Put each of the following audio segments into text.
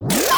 you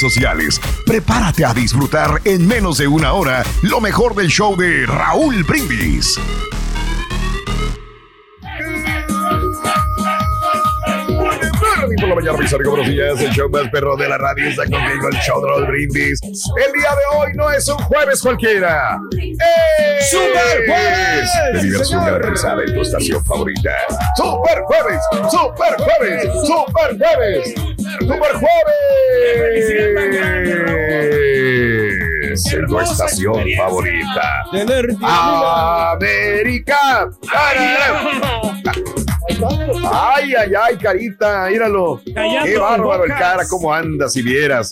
sociales. Prepárate a disfrutar en menos de una hora lo mejor del show de Raúl Brindis. por la mañana, mis amigos, buenos días. El show más perro de la radio está conmigo, el show de los brindis. El día de hoy no es un jueves cualquiera. ¡Eh! ¡Super jueves! De diversión garantizada en tu estación favorita. ¡Super jueves! ¡Super jueves! ¡Super jueves! ¡Super jueves! En tu estación favorita. América. Ay, ay, ay, carita, míralo. Qué bárbaro el cara, cómo anda, si vieras.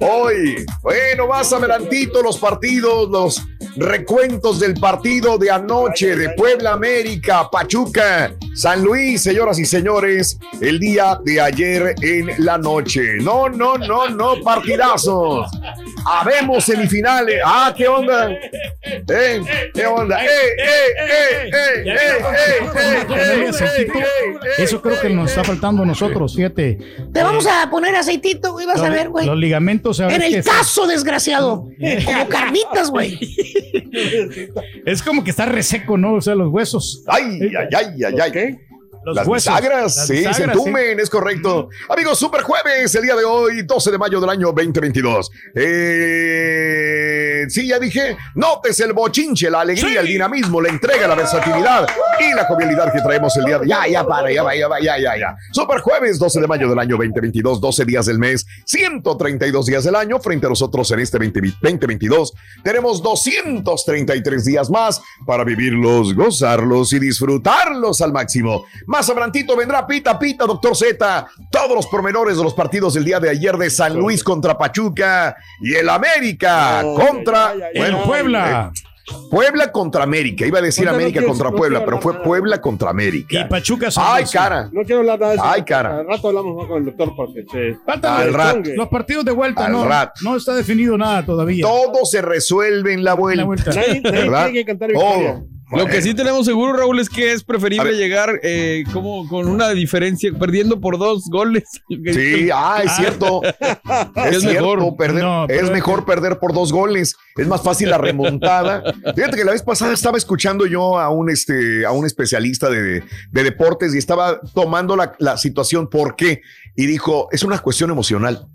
Hoy, bueno, más adelantito los partidos, los recuentos del partido de anoche de Puebla América, Pachuca, San Luis, señoras y señores, el día de ayer en la noche. No, no, no, no, partidazos. Habemos semifinales. Ah, ¿qué onda? ¿Eh? ¿Qué onda? ¡Eh, eh, eh, eh, eh, eh, eh, eh, aceitito. Eso creo que nos está faltando a nosotros, fíjate. Te vamos a poner aceitito, güey, vas a ver, güey. Los ligamentos. En el caso, desgraciado. Como carnitas, güey. Es como que está reseco, ¿no? O sea, los huesos. Ay, ay, ay, ay, ay. Los Las huesos. bisagras, Las sí, se entumen, es correcto. Amigos, Super Jueves, el día de hoy, 12 de mayo del año 2022. Eh, sí, ya dije, notes el bochinche, la alegría, el dinamismo, la entrega, la versatilidad y la jovialidad que traemos el día de Ya, ya, para, ya va, ya va, ya, ya, ya. Super Jueves, 12 de mayo del año 2022, 12 días del mes, 132 días del año. Frente a nosotros en este 20 2022 tenemos 233 días más para vivirlos, gozarlos y disfrutarlos al máximo. Más abrantito vendrá Pita Pita, Doctor Z, todos los pormenores de los partidos del día de ayer de San Luis contra Pachuca y el América contra El Puebla. eh, Puebla contra América. Iba a decir no América quiero- contra no Puebla, pero fue nada. Puebla contra América. Y Pachuca San Ay, cara. No quiero hablar nada de eso. Ay, cara. Al rato hablamos más con el doctor porque Al los, rat. los partidos de vuelta, Al ¿no? rat. No está definido nada todavía. Todo se resuelve en la vuelta. La vuelta. Nadie, nadie ¿Verdad? tiene que cantar victoria. Lo que sí tenemos seguro, Raúl, es que es preferible llegar eh, como con una diferencia, perdiendo por dos goles. Sí, ah, es cierto. Es, Es cierto, mejor. perder. No, es mejor perder por dos goles. Es más fácil la remontada. Fíjate que la vez pasada estaba escuchando yo a un, este, a un especialista de, de deportes y estaba tomando la, la situación. ¿Por qué? Y dijo, es una cuestión emocional.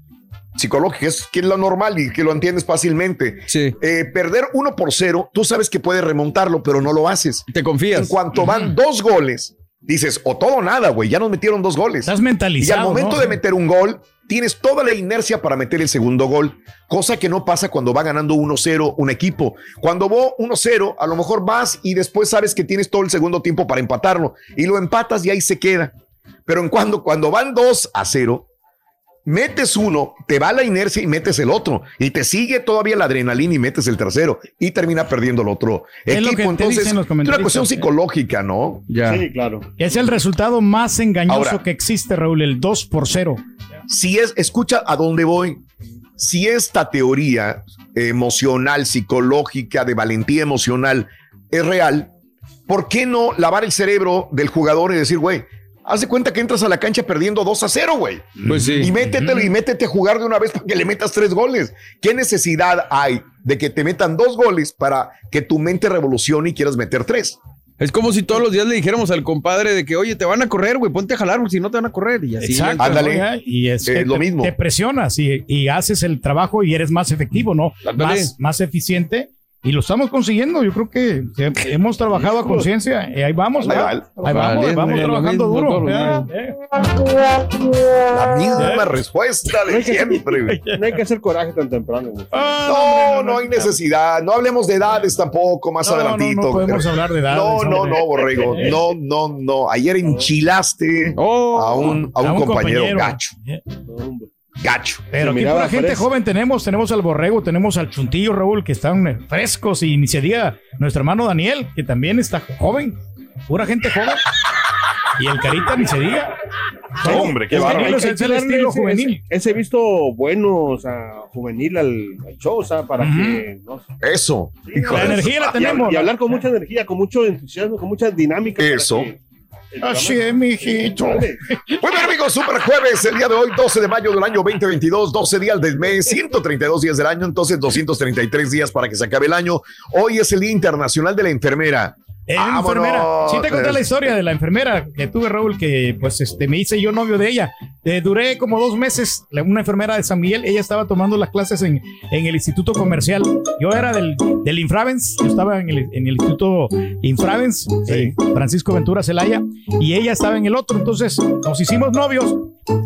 Psicológica, es que es lo normal y que lo entiendes fácilmente. Sí, Eh, perder uno por cero, tú sabes que puedes remontarlo, pero no lo haces. te confías. En cuanto van dos goles, dices, o todo o nada, güey, ya nos metieron dos goles. Estás Y mentalizado. al momento ¿no? de meter un gol, tienes toda la inercia para meter el segundo gol, cosa que no pasa cuando va ganando 1-0 un equipo. Cuando va 1-0, a lo mejor vas y después sabes que tienes todo el segundo tiempo para empatarlo y lo empatas y ahí se queda. Pero en cuando, cuando van 2 a 0, metes uno, te va la inercia y metes el otro, y te sigue todavía la adrenalina y metes el tercero, y termina perdiendo el otro Es lo que equipo. Entonces, es una cuestión ¿eh? psicológica, ¿no? Ya. Sí, claro. Es el resultado más engañoso Ahora. que existe, Raúl, el 2 por 0. si es, escucha a dónde voy. Si esta teoría emocional, psicológica, de valentía emocional es real, ¿por qué no lavar el cerebro del jugador y decir, güey, haz de cuenta que entras a la cancha perdiendo 2 a 0, güey? Pues sí. Y métetelo y métete a jugar de una vez para que le metas tres goles. ¿Qué necesidad hay de que te metan dos goles para que tu mente revolucione y quieras meter tres? Es como si todos los días le dijéramos al compadre de que, oye, te van a correr, güey, ponte a jalar, si no te van a correr. Y así. Exacto. ándale. Y es Eh, que lo te, mismo. te presionas y, y haces el trabajo y eres más efectivo, ¿no? Ándale. Más, más eficiente. Y lo estamos consiguiendo. Yo creo que he- hemos trabajado a conciencia. y ahí vamos, Ahí. Ahí vamos, vamos lo trabajando mismo duro. ya, eh. La misma respuesta de siempre. No hay que hacer coraje tan temprano. Ah, No, no hay necesidad. No hablemos de edades tampoco, más adelantito. no podemos hablar de edades, No, no, no, Borrego. No, no, no. Ayer enchilaste Oh, a un, a un A compañero, gacho. Gacho. Pero aquí pura gente fresco. joven tenemos, tenemos al Borrego, tenemos al Chuntillo, Raúl, que están eh, frescos y ni se diga nuestro hermano Daniel, que también está joven, pura gente joven. Y el Carita ni se diga. Hombre, qué Es que bárbaro. Daniel es el- que el estilo ese- juvenil. Ese, ese visto bueno, o sea, juvenil al, al show, o sea, para que. No, sé. Eso. La energía la tenemos. y hablar con mucha energía, con mucho entusiasmo, con mucha dinámica. para Eso. que Así es, mijito. Bien, amigos, super jueves, el día de hoy, 12 de mayo del año 2022, 12 días del mes, 132 días del año, entonces 233 días para que se acabe el año. Hoy es el Día Internacional de la Enfermera. Vámonos. enfermera. Sí te conté la historia de la enfermera que tuve, Raúl, que pues este me hice yo novio de ella. Eh, duré como dos meses, la- una enfermera de San Miguel, ella estaba tomando las clases en, en el Instituto Comercial. Yo era del, del Infravens, yo estaba en el, en el Instituto Infravens, eh, Francisco Ventura Celaya, y ella estaba en el otro. Entonces nos hicimos novios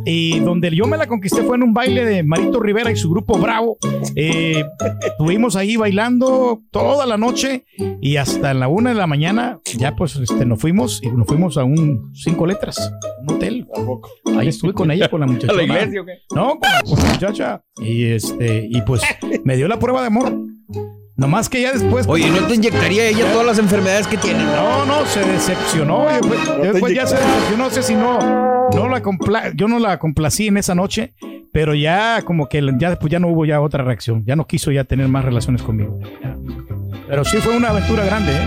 y donde yo me la conquisté fue en un baile de Marito Rivera y su grupo Bravo. Eh, estuvimos ahí bailando toda la noche y hasta la una de la mañana ya pues este, nos fuimos y nos fuimos a un cinco letras, un hotel. Tampoco. Ahí estuve con ella, con la muchacha. ¿A la iglesia o qué? No, con la, con la muchacha. Y este, y pues me dio la prueba de amor. Nomás que ya después. Oye, ¿no te inyectaría ella todas las enfermedades que tiene? No, no, se decepcionó. y Después, te después ya se decepcionó. No sé si no, no la compla- yo no la complací en esa noche, pero ya como que ya después ya no hubo ya otra reacción. Ya no quiso ya tener más relaciones conmigo. Pero sí fue una aventura grande, ¿eh?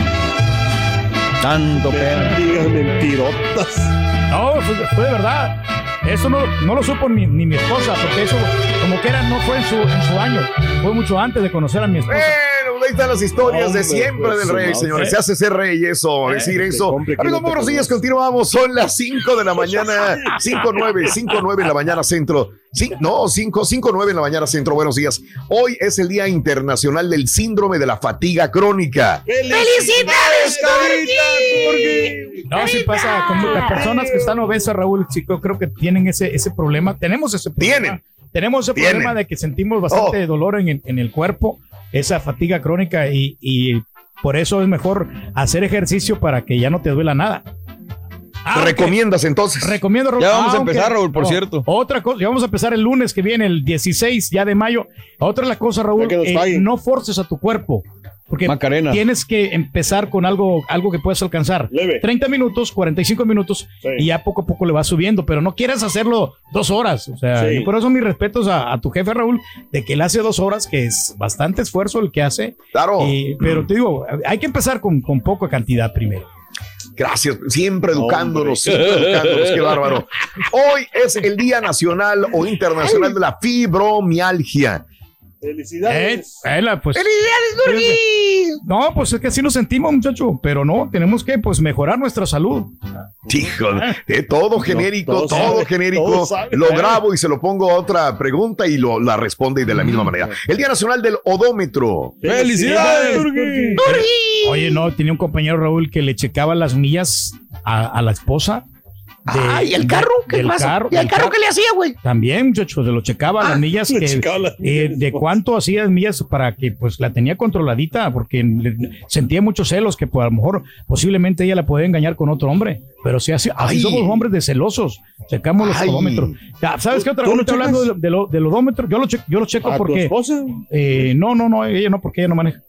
Tanto pedo. Digas mentirotas. No, fue, fue de verdad. Eso no, no lo supo ni, ni mi esposa, porque eso como que era, no fue en su, en su año. Fue mucho antes de conocer a mi esposa. Bueno, ahí están las historias de siempre pues, del rey, no, señores. eh. Se hace ser rey eso, decir te eso. Amigos, buenos días, continuamos. Son las 5 de la mañana, 5, 9, 5, 9 en la mañana centro. Sí, no, 5, 5, 9 en la mañana centro. Buenos días. Hoy es el Día Internacional del Síndrome de la Fatiga Crónica. ¡Felicidades, No, sí pasa con las personas que están obesas, Raúl, chico, creo que tienen ese, ese problema. Tenemos ese problema. Tienen. Tenemos ese Tienen. problema de que sentimos bastante Oh. dolor en el, en el cuerpo, esa fatiga crónica y, y por eso es mejor hacer ejercicio para que ya no te duela nada. Ah, ¿Recomiendas entonces? Recomiendo, Raúl. Ya vamos a Aunque- empezar, Raúl, por no, cierto. Otra cosa, ya vamos a empezar el lunes que viene, el 16 ya de mayo. Otra de las cosas, Raúl, eh, no forces a tu cuerpo. Porque Macarena. tienes que empezar con algo, algo que puedas alcanzar. Leve. 30 minutos, 45 minutos Sí. y ya poco a poco le vas subiendo, pero no quieras hacerlo dos horas. O sea, Sí. y por eso mis respetos a, a tu jefe Raúl, de que él hace dos horas, que es bastante esfuerzo el que hace. Claro. Y- pero te digo, hay que empezar con, con poca cantidad primero. Gracias, siempre educándonos, Hombre. siempre educándonos, qué bárbaro. Hoy es el Día Nacional o Internacional de la Fibromialgia. Felicidades. Eh, la, pues, ¡Felicidades, Durgi! No, pues es que así nos sentimos, muchacho. Pero no, tenemos que pues mejorar nuestra salud. Hijo, eh, todo genérico, todo genérico. Lo grabo y se lo pongo a otra pregunta y lo, la responde de la misma manera. El Día Nacional del Odómetro. ¡Felicidades, Oye, no, tenía un compañero Raúl que le checaba las millas a, a la esposa. De- Ay, ¿el carro? ¿Qué del pasa? carro- ¿Y el del carro qué le hacía, güey? También, muchachos, de lo checaba las millas, le que, checaba las eh, de cuánto hacías millas para que pues la tenía controladita, porque sentía muchos celos que pues, a lo mejor posiblemente ella la podía engañar con otro hombre, pero sí, así, así somos hombres de celosos, checamos los Ay. odómetros. Ya, ¿Sabes qué otra ¿Tú cosa lo estoy hablando checas? de- de lo- del odómetro? Yo lo, che- yo lo checo ¿A tu porque... esposa? Eh, no, no, no, ella no, porque ella no maneja.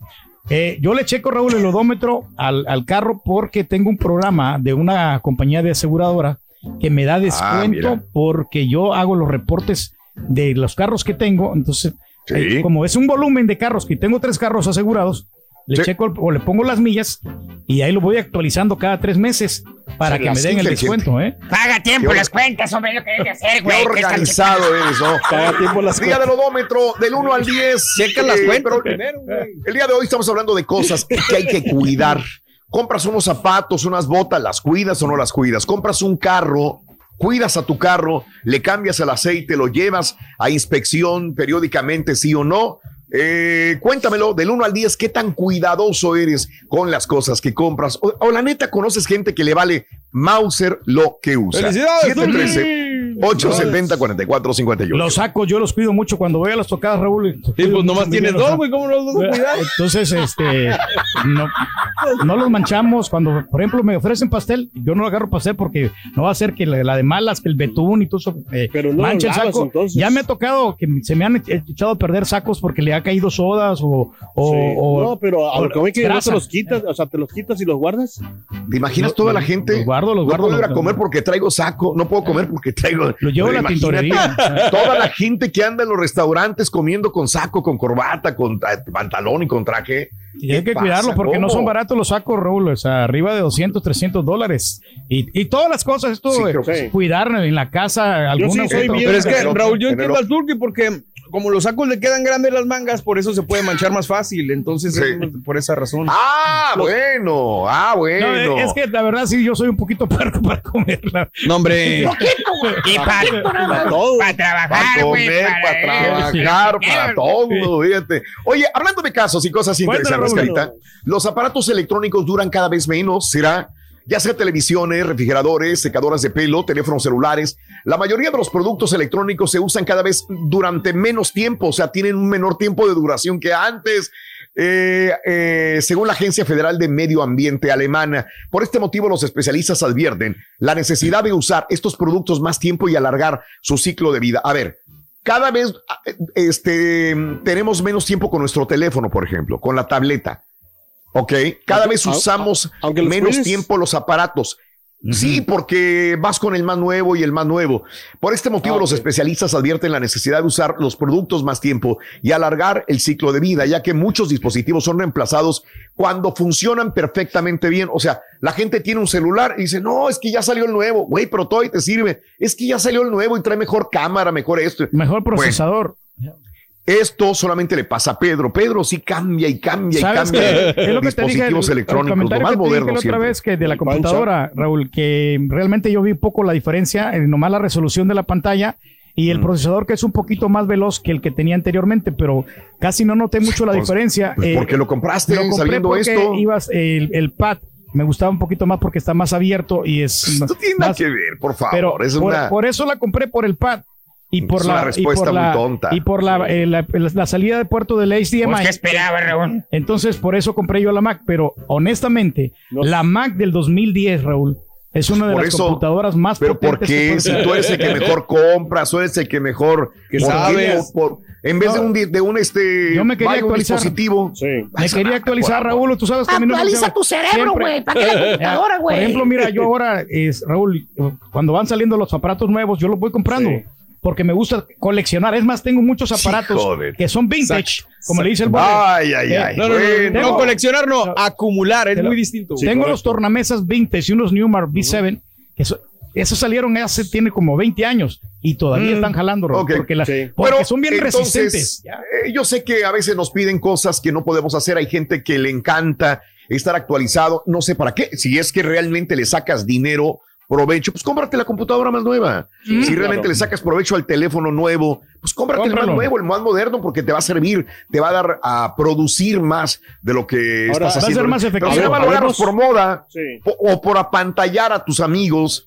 Eh, yo le checo, Raúl, el odómetro al, al carro porque tengo un programa de una compañía de aseguradora que me da descuento mira. porque yo hago los reportes de los carros que tengo. Entonces, Sí. eh, como es un volumen de carros, que tengo tres carros asegurados, le Sí. checo el- o le pongo las millas y ahí lo voy actualizando cada tres meses para Se que me las den el descuento, ¿eh? Paga tiempo las cuentas, hombre, lo que debe de hacer, güey. ¿Qué organizado eres, ¿no? Cada tiempo las Día del odómetro, del 1 al 10. Checa las Eh, cuentas pero primero. El día de hoy estamos hablando de cosas que hay que cuidar. Compras unos zapatos, unas botas, ¿las cuidas o no las cuidas? Compras un carro, cuidas a tu carro, le cambias el aceite, lo llevas a inspección periódicamente, sí o no. Eh, cuéntamelo del 1 al 10, ¿qué tan cuidadoso eres con las cosas que compras? O, o la neta, conoces gente que le vale Mauser lo que usa. ¡Felicidades, 713 870 4451 Los sacos, yo los cuido mucho cuando voy a las tocadas, Raúl. Sí, pues nomás tienes dos, güey, ¿cómo los vas a cuidar? Entonces, este, no, no los manchamos. Cuando, por ejemplo, me ofrecen pastel, yo no agarro pastel porque no va a ser que la, la de malas, que el betún y todo eso eh, Pero no lo manche el lavas, saco. entonces. Ya me ha tocado que se me han e- echado a perder sacos porque le ha caído sodas o. o- Sí. o- no, pero a lo que no te los quitas, o sea, te los quitas y los guardas. ¿Te imaginas Lo- toda la lo- gente? los guardo, los no guardo, puedo ir a los- comer porque traigo saco, no puedo comer porque traigo. Lo llevo a la tintorería. Toda la gente que anda en los restaurantes comiendo con saco, con corbata, con tra- pantalón y con traje. Y hay ¿Qué que cuidarlo porque no son baratos los sacos, Raúl. O sea, arriba de 200, 300 dólares. Y, y todas las cosas, esto Sí, de creo que sí. cuidar en la casa, alguna sí soy bien- Pero es que, Raúl, yo entiendo al turqui porque como los sacos le quedan grandes las mangas, por eso se puede manchar más fácil. Entonces, Sí. es por esa razón. Ah, bueno, ah, No, bueno. es que la verdad sí, yo soy un poquito puerco para comerla. No, hombre. Poquito, güey. Y para, Para todo. para para trabajar, güey. comer, para trabajar, para todo, fíjate. Oye, hablando de casos y cosas interesantes. Carita, los aparatos electrónicos duran cada vez menos, ¿será? Ya sea televisiones, refrigeradores, secadoras de pelo, teléfonos celulares, la mayoría de los productos electrónicos se usan cada vez durante menos tiempo, o sea, tienen un menor tiempo de duración que antes. Eh, eh, según la Agencia Federal de Medio Ambiente alemana. Por este motivo, los especialistas advierten la necesidad de usar estos productos más tiempo y alargar su ciclo de vida. A ver, cada vez este, tenemos menos tiempo con nuestro teléfono, por ejemplo, con la tableta. ¿Ok? Cada Aunque- vez usamos menos cuides. tiempo los aparatos. Sí, porque vas con el más nuevo y el más nuevo. Por este motivo, Ah, los especialistas advierten la necesidad de usar los productos más tiempo y alargar el ciclo de vida, ya que muchos dispositivos son reemplazados cuando funcionan perfectamente bien. O sea, la gente tiene un celular y dice, no, es que ya salió el nuevo, güey, pero todavía te sirve. Es que ya salió el nuevo y trae mejor cámara, mejor esto. Mejor procesador. Esto solamente le pasa a Pedro. Pedro sí cambia y cambia y ¿Sabes cambia qué? Es lo que te dije. el electrónicos, lo más que te dije moderno la otra siempre. vez que de la computadora, Raúl, que realmente yo vi poco la diferencia en nomás la resolución de la pantalla y Mm. el procesador que es un poquito más veloz que el que tenía anteriormente, pero casi no noté mucho la Pues- diferencia. pues Eh, porque lo compraste lo compré sabiendo porque esto. ibas el, el pad me gustaba un poquito más porque está más abierto y es No tiene nada que ver, por favor. pero es por, una... por eso la compré por el pad y por Es la una y por muy la, tonta. y por la, eh, la, la salida de puerto del HDMI. Pues, ¿qué esperaba, Raúl? Entonces, por eso compré yo la Mac, pero honestamente, No. la Mac del 2010, Raúl, es una de Por las eso- computadoras más Pero ¿por que qué? Si tú eres el que mejor compras, tú eres el que mejor Que ¿por sabes. Por- en vez de un de un este Yo me quería actualizar. dispositivo. Sí. Me quería actualizar, Raúl, tú sabes que a mí no me Actualiza gusta- tu cerebro, güey. ¿Para qué la computadora, Por güey? ejemplo, mira, yo ahora, es, Raúl, cuando van saliendo los aparatos nuevos, yo los voy comprando. Sí. Porque me gusta coleccionar. Es más, tengo muchos aparatos que son vintage, como le dice el boy. Ay, ay, Eh, ay. No, no, no, no, bueno. no, coleccionar no, acumular, es muy distinto. Sí, Tengo correcto. los tornamesas vintage y unos Newmar V7 que so- Esos salieron hace, tiene como 20 años y todavía Mm, están jalando, ok. porque, la- Sí. porque Bueno, son bien entonces, resistentes. eh, yo sé que a veces nos piden cosas que no podemos hacer. Hay gente que le encanta estar actualizado. No sé para qué. Si es que realmente le sacas dinero, provecho, pues cómprate la computadora más nueva. Si realmente claro. le sacas provecho al teléfono nuevo, pues cómprate el más nuevo, el más moderno, porque te va a servir, te va a dar a producir más de lo que Ahora, estás va a haciendo. ser más Pero efectivo. si más lo agarras Habemos- por moda Sí. o por apantallar a tus amigos,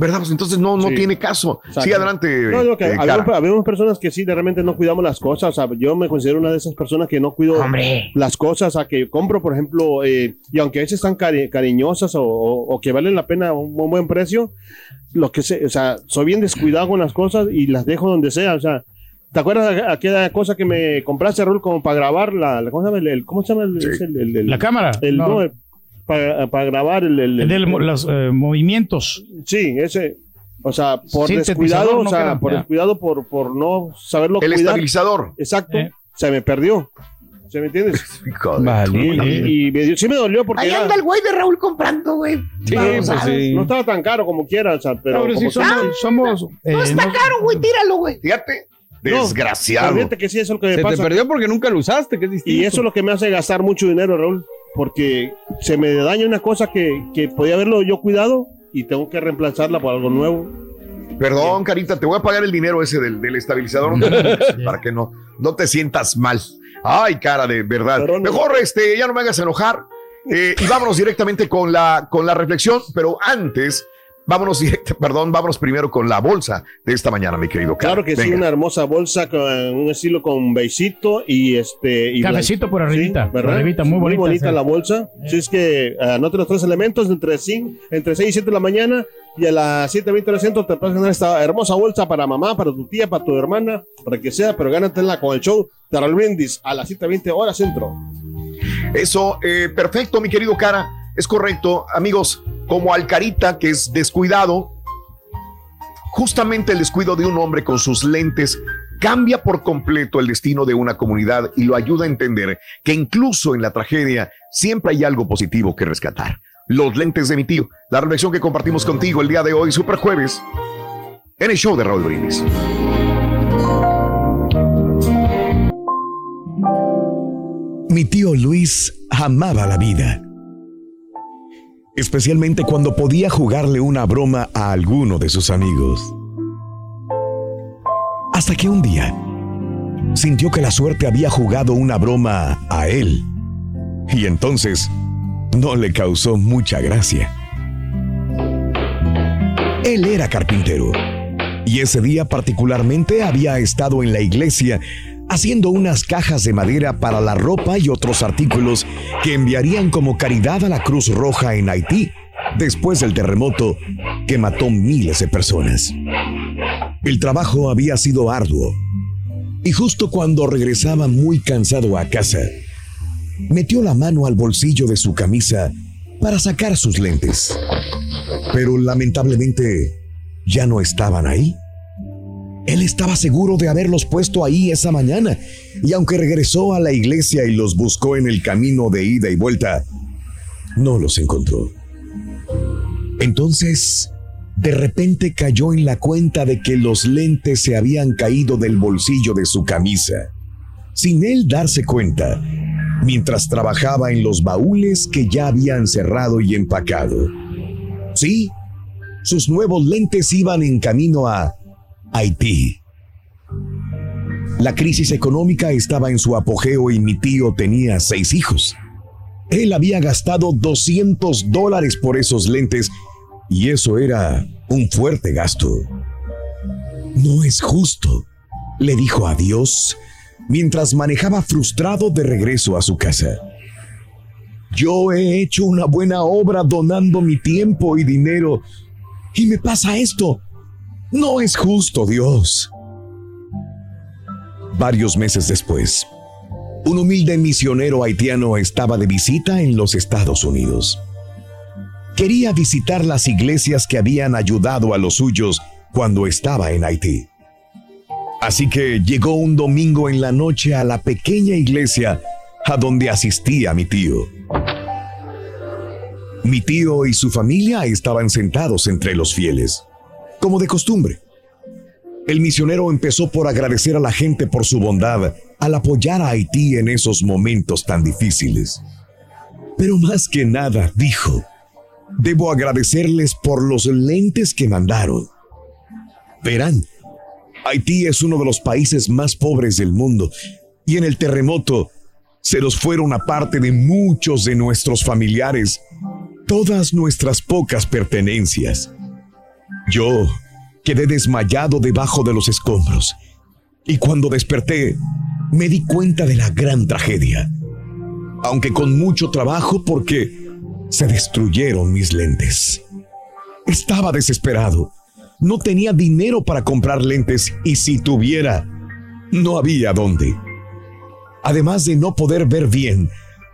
¿verdad? Pues entonces no, no Sí. tiene caso. Exacto. Sí, adelante. No, que eh, habemos, personas que sí, de repente no cuidamos las cosas. O sea, yo me considero una de esas personas que no cuido Hombre. las cosas. A que compro, por ejemplo, eh, y aunque a veces están cari- cariñosas o, o- o que valen la pena un, un buen precio, lo que sé, o sea, soy bien descuidado con las cosas y las dejo donde sea. O sea, ¿te acuerdas de aquella cosa que me compraste, Raúl, como para grabar la, la- ¿cómo se llama? El, el- ¿Cómo se llama? El, es el- el- el- La cámara. el- No. no, el- para, para grabar el, el- El los eh, movimientos. Sí, ese. O sea, por descuidado, o no sea, por ya. descuidado, por, por no saberlo El cuidar. estabilizador. Exacto. Eh. Se me perdió. ¿Se me entiendes? Vale. y y me dio- sí me dolió porque Ahí era- anda el güey de Raúl comprando, güey. Sí, pues sí. no estaba tan caro como quiera, o sea, pero Ahora sí somos, que- somos, eh, No está no- caro, güey, tíralo, güey. Fíjate, No, desgraciado. pero fíjate que sí, eso es lo que me Se te pasa. perdió porque nunca lo usaste, que es distinto. Y eso es lo que me hace gastar mucho dinero, Raúl, porque se me daña una cosa que, que podía haberlo yo cuidado y tengo que reemplazarla por algo nuevo. Perdón, Carita, te voy a pagar el dinero ese del, del estabilizador para que no, no te sientas mal. Ay, cara, de verdad. Mejor este, ya no me hagas enojar. Eh, y vámonos directamente con la, con la reflexión, pero antes, vámonos directo, perdón, vámonos primero con la bolsa de esta mañana, mi querido Cara. Claro que sí, una hermosa bolsa con un estilo con beisito y este y Cafecito por arribita, Sí, arribita, muy bonita, sí. la bolsa. Sí, es que anote los tres elementos entre, cin- entre 6 y 7 de la mañana y a las 7.20 del centro te puedes ganar esta hermosa bolsa para mamá, para tu tía, para tu hermana, para que sea, pero gánatela con el show de Raúl Brindis a las 7.20 horas centro. Eso, eh, perfecto, mi querido Cara. Es correcto, amigos, como Alcarita, que es descuidado, justamente el descuido de un hombre con sus lentes cambia por completo el destino de una comunidad y lo ayuda a entender que incluso en la tragedia siempre hay algo positivo que rescatar. Los lentes de mi tío, la reflexión que compartimos contigo el día de hoy, Super Jueves, en el show de Raúl Brindis. Mi tío Luis amaba la vida, especialmente cuando podía jugarle una broma a alguno de sus amigos. Hasta que un día sintió que la suerte había jugado una broma a él y entonces no le causó mucha gracia. Él era carpintero y ese día particularmente había estado en la iglesia haciendo unas cajas de madera para la ropa y otros artículos que enviarían como caridad a la Cruz Roja en Haití después del terremoto que mató miles de personas. El trabajo había sido arduo y justo cuando regresaba muy cansado a casa, metió la mano al bolsillo de su camisa para sacar sus lentes. Pero lamentablemente ya no estaban ahí. Él estaba seguro de haberlos puesto ahí esa mañana, y aunque regresó a la iglesia y los buscó en el camino de ida y vuelta, no los encontró. Entonces, de repente cayó en la cuenta de que los lentes se habían caído del bolsillo de su camisa, sin él darse cuenta, mientras trabajaba en los baúles que ya habían cerrado y empacado. Sí, sus nuevos lentes iban en camino a Haití. La crisis económica estaba en su apogeo y mi tío tenía seis hijos. Él había gastado 200 dólares por esos lentes y eso era un fuerte gasto. No es justo, le dijo a Dios mientras manejaba frustrado de regreso a su casa. Yo he hecho una buena obra donando mi tiempo y dinero y me pasa esto. No es justo, Dios. Varios meses después, un humilde misionero haitiano estaba de visita en los Estados Unidos. Quería visitar las iglesias que habían ayudado a los suyos cuando estaba en Haití. Así que llegó un domingo en la noche a la pequeña iglesia a donde asistía mi tío. Mi tío y su familia estaban sentados entre los fieles. Como de costumbre, el misionero empezó por agradecer a la gente por su bondad al apoyar a Haití en esos momentos tan difíciles. Pero más que nada, dijo, debo agradecerles por los lentes que mandaron. Verán, Haití es uno de los países más pobres del mundo y en el terremoto se nos fueron aparte de muchos de nuestros familiares todas nuestras pocas pertenencias. Yo quedé desmayado debajo de los escombros y cuando desperté me di cuenta de la gran tragedia, aunque con mucho trabajo porque se destruyeron mis lentes. Estaba desesperado. No tenía dinero para comprar lentes y si tuviera, no había dónde. Además de no poder ver bien,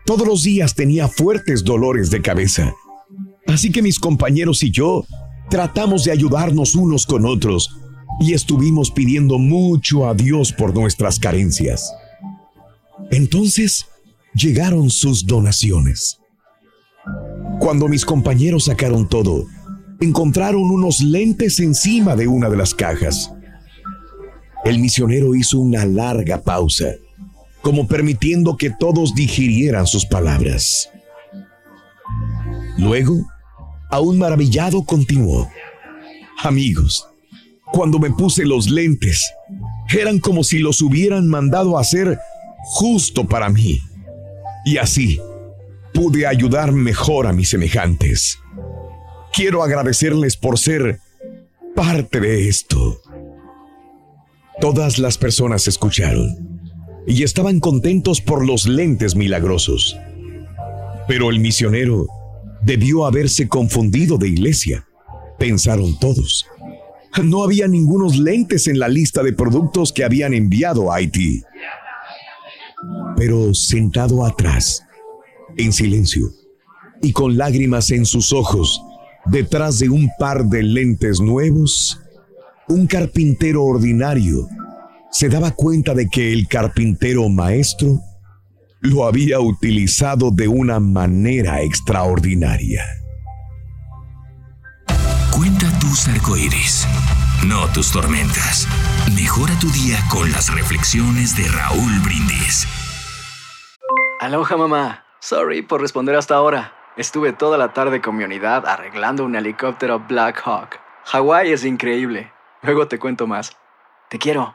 todos los días tenía fuertes dolores de cabeza. Así que mis compañeros y yo tratamos de ayudarnos unos con otros y estuvimos pidiendo mucho a Dios por nuestras carencias. Entonces llegaron sus donaciones. Cuando mis compañeros sacaron todo, encontraron unos lentes encima de una de las cajas. El misionero hizo una larga pausa, como permitiendo que todos digirieran sus palabras. Luego, aún maravillado, continuó. Amigos, cuando me puse los lentes, eran como si los hubieran mandado a hacer justo para mí. Y así, pude ayudar mejor a mis semejantes. Quiero agradecerles por ser parte de esto. Todas las personas escucharon y estaban contentos por los lentes milagrosos. Pero el misionero debió haberse confundido de iglesia, pensaron todos. No había ningunos lentes en la lista de productos que habían enviado a Haití. Pero sentado atrás, en silencio y con lágrimas en sus ojos, detrás de un par de lentes nuevos, un carpintero ordinario se daba cuenta de que el carpintero maestro lo había utilizado de una manera extraordinaria. Cuenta tus arcoíris, no tus tormentas. Mejora tu día con las reflexiones de Raúl Brindis. Aloha mamá. Sorry por responder hasta ahora. Estuve toda la tarde con mi unidad arreglando un helicóptero Black Hawk. Hawái es increíble. Luego te cuento más. Te quiero.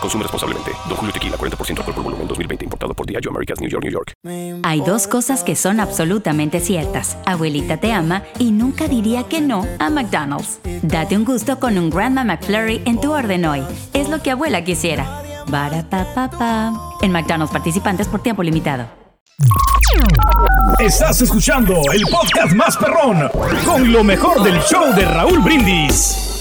Consume responsablemente. Don Julio Tequila, 40% alcohol por volumen, 2020. Importado por Diageo Americas, New York, New York. Hay dos cosas que son absolutamente ciertas. Abuelita te ama y nunca diría que no a McDonald's. Date un gusto con un Grandma McFlurry en tu orden hoy. Es lo que abuela quisiera. En McDonald's participantes por tiempo limitado. Estás escuchando el podcast más perrón con lo mejor del show de Raúl Brindis.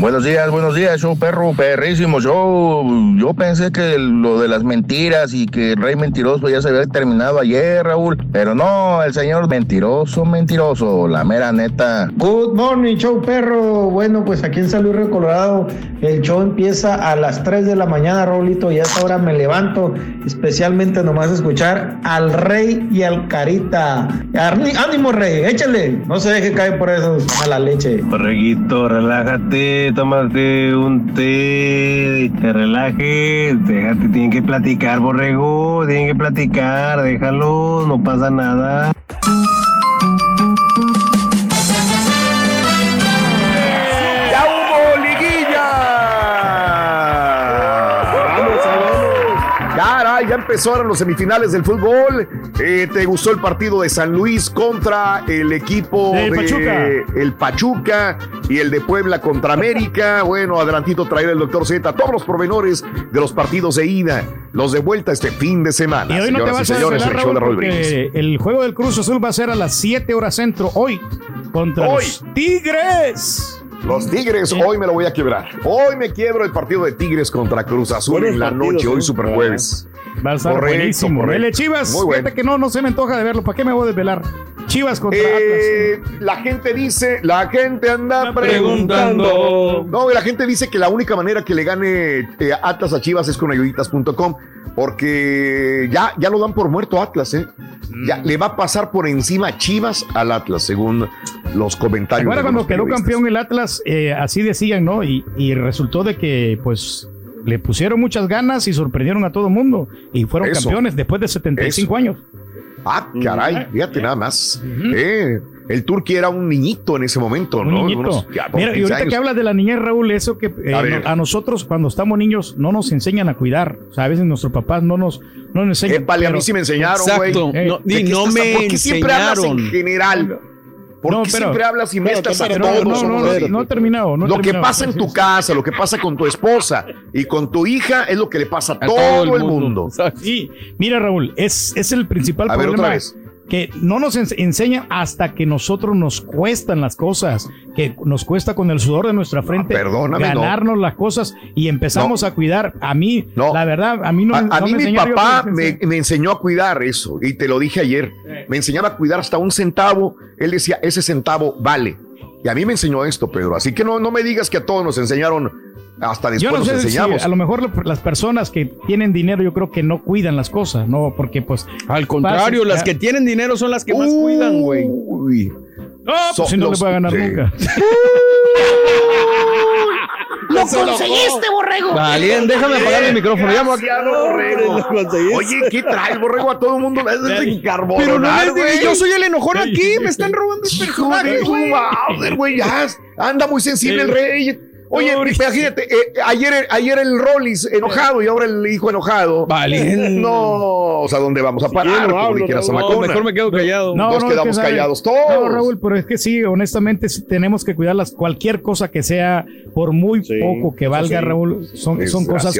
Buenos días, buenos días, show perro, perrísimo. Yo, yo pensé que lo de las mentiras y que el rey mentiroso ya se había terminado ayer, Raúl. Pero no, el señor mentiroso, mentiroso, la mera neta. Good morning, show perro. Bueno, pues aquí en San Luis Río Colorado, el show empieza a las 3 de la mañana, Raulito. Y a esta hora me levanto, especialmente nomás a escuchar al rey y al carita. Ánimo, rey, échale. No se deje caer por eso a la leche. Borreguito, relájate, tómate un té, te relajes, déjate, tienen que platicar, borrego, tienen que platicar, déjalo, no pasa nada. Empezaron los semifinales del fútbol. Eh, ¿Te gustó el partido de San Luis contra el equipo Del de Pachuca. el Pachuca y el de Puebla contra América? Bueno, adelantito traerá el doctor Z todos los provenores de los partidos de ida, los de vuelta este fin de semana. Y hoy no te Señoras vas y a señores, desvelar, el show de Raúl, porque el juego del Cruz Azul va a ser a las 7 horas centro hoy contra Hoy. los Tigres. Los Tigres, hoy me lo voy a quebrar. Hoy me quiebro el partido de Tigres contra Cruz Azul en la noche, ¿eh? hoy super jueves. Va a estar Correcto, buenísimo. correcto. Dele, Chivas. Muy bueno. Fíjate que no, no se me antoja de verlo. ¿Para qué me voy a desvelar? Chivas contra Eh, la gente dice, la gente anda preguntando. No, la gente dice que la única manera que le gane eh, Atlas a Chivas es con ayuditas.com, porque ya, ya lo dan por muerto Atlas, ¿eh? Ya le va a pasar por encima Chivas al Atlas, según los ¿Te comentarios. de cuando quedó campeón el Atlas? Eh, así decían, ¿no? Y, y resultó de que, pues, le pusieron muchas ganas y sorprendieron a todo el mundo. Y fueron Eso. campeones después de 75 años. Ah, caray, fíjate nada más. Eh, el Turqui era un niñito en ese momento, Un ¿no? niñito. Unos- ya, por Mira, y 15 ahorita años. que hablas de la niñez, Raúl, eso que eh, A nosotros cuando estamos niños no nos enseñan a cuidar. O sea, a veces nuestros papás no nos, no nos enseñan. Épale, a mí pero- sí me enseñaron, güey. Eh, No, ¿de qué estás- ¿Por qué siempre hablas en general? ¿Por No, qué pero- siempre hablas y mezclas a todos? no, no, no, así. no he terminado, no he lo que terminado. pasa en tu casa, lo que pasa con tu esposa y con tu hija es lo que le pasa a, todo, el mundo. Sí, mira Raúl, es, es el principal A ver, problema. otra vez. Que no nos ens- enseñan hasta que nosotros nos cuestan las cosas, que nos cuesta con el sudor de nuestra frente Ah, no. ganarnos las cosas y empezamos a cuidar. A mí, la verdad, a mí no, A, a mí me mi papá me, me enseñó a cuidar eso y te lo dije ayer. Me enseñaba a cuidar hasta un centavo. Él decía, ese centavo vale. Y a mí me enseñó esto, Pedro. Así que no, no me digas que a todos nos enseñaron, hasta después Yo no sé si enseñamos. a lo mejor lo- las personas que tienen dinero yo creo que no cuidan las cosas, no, porque pues Al contrario, las ya. que tienen dinero son las que más cuidan, güey. Uy. No, pues So- si no los- le voy a ganar sí. nunca. ¡Lo conseguiste, borrego! Valien, déjame apagar el micrófono. Ya me voy a- borrego. Oye, ¿qué trae el borrego a todo el mundo? Es de encarbonar, Pero no me güey. digas, yo soy el enojón aquí, me están robando de personajes, tu güey. madre, güey, ya anda muy sensible el rey. Oye, imagínate, eh, ayer, ayer el Rollis enojado y ahora el hijo enojado. Vale. No, o sea, ¿dónde vamos a parar? no Como hablo, dijera no, mejor me quedo callado. Nos es que quedamos callados No, todos. Raúl, pero es que sí, honestamente sí tenemos que cuidarlas. Cualquier cosa que sea, por muy poco que valga, sí. Raúl, son, son cosas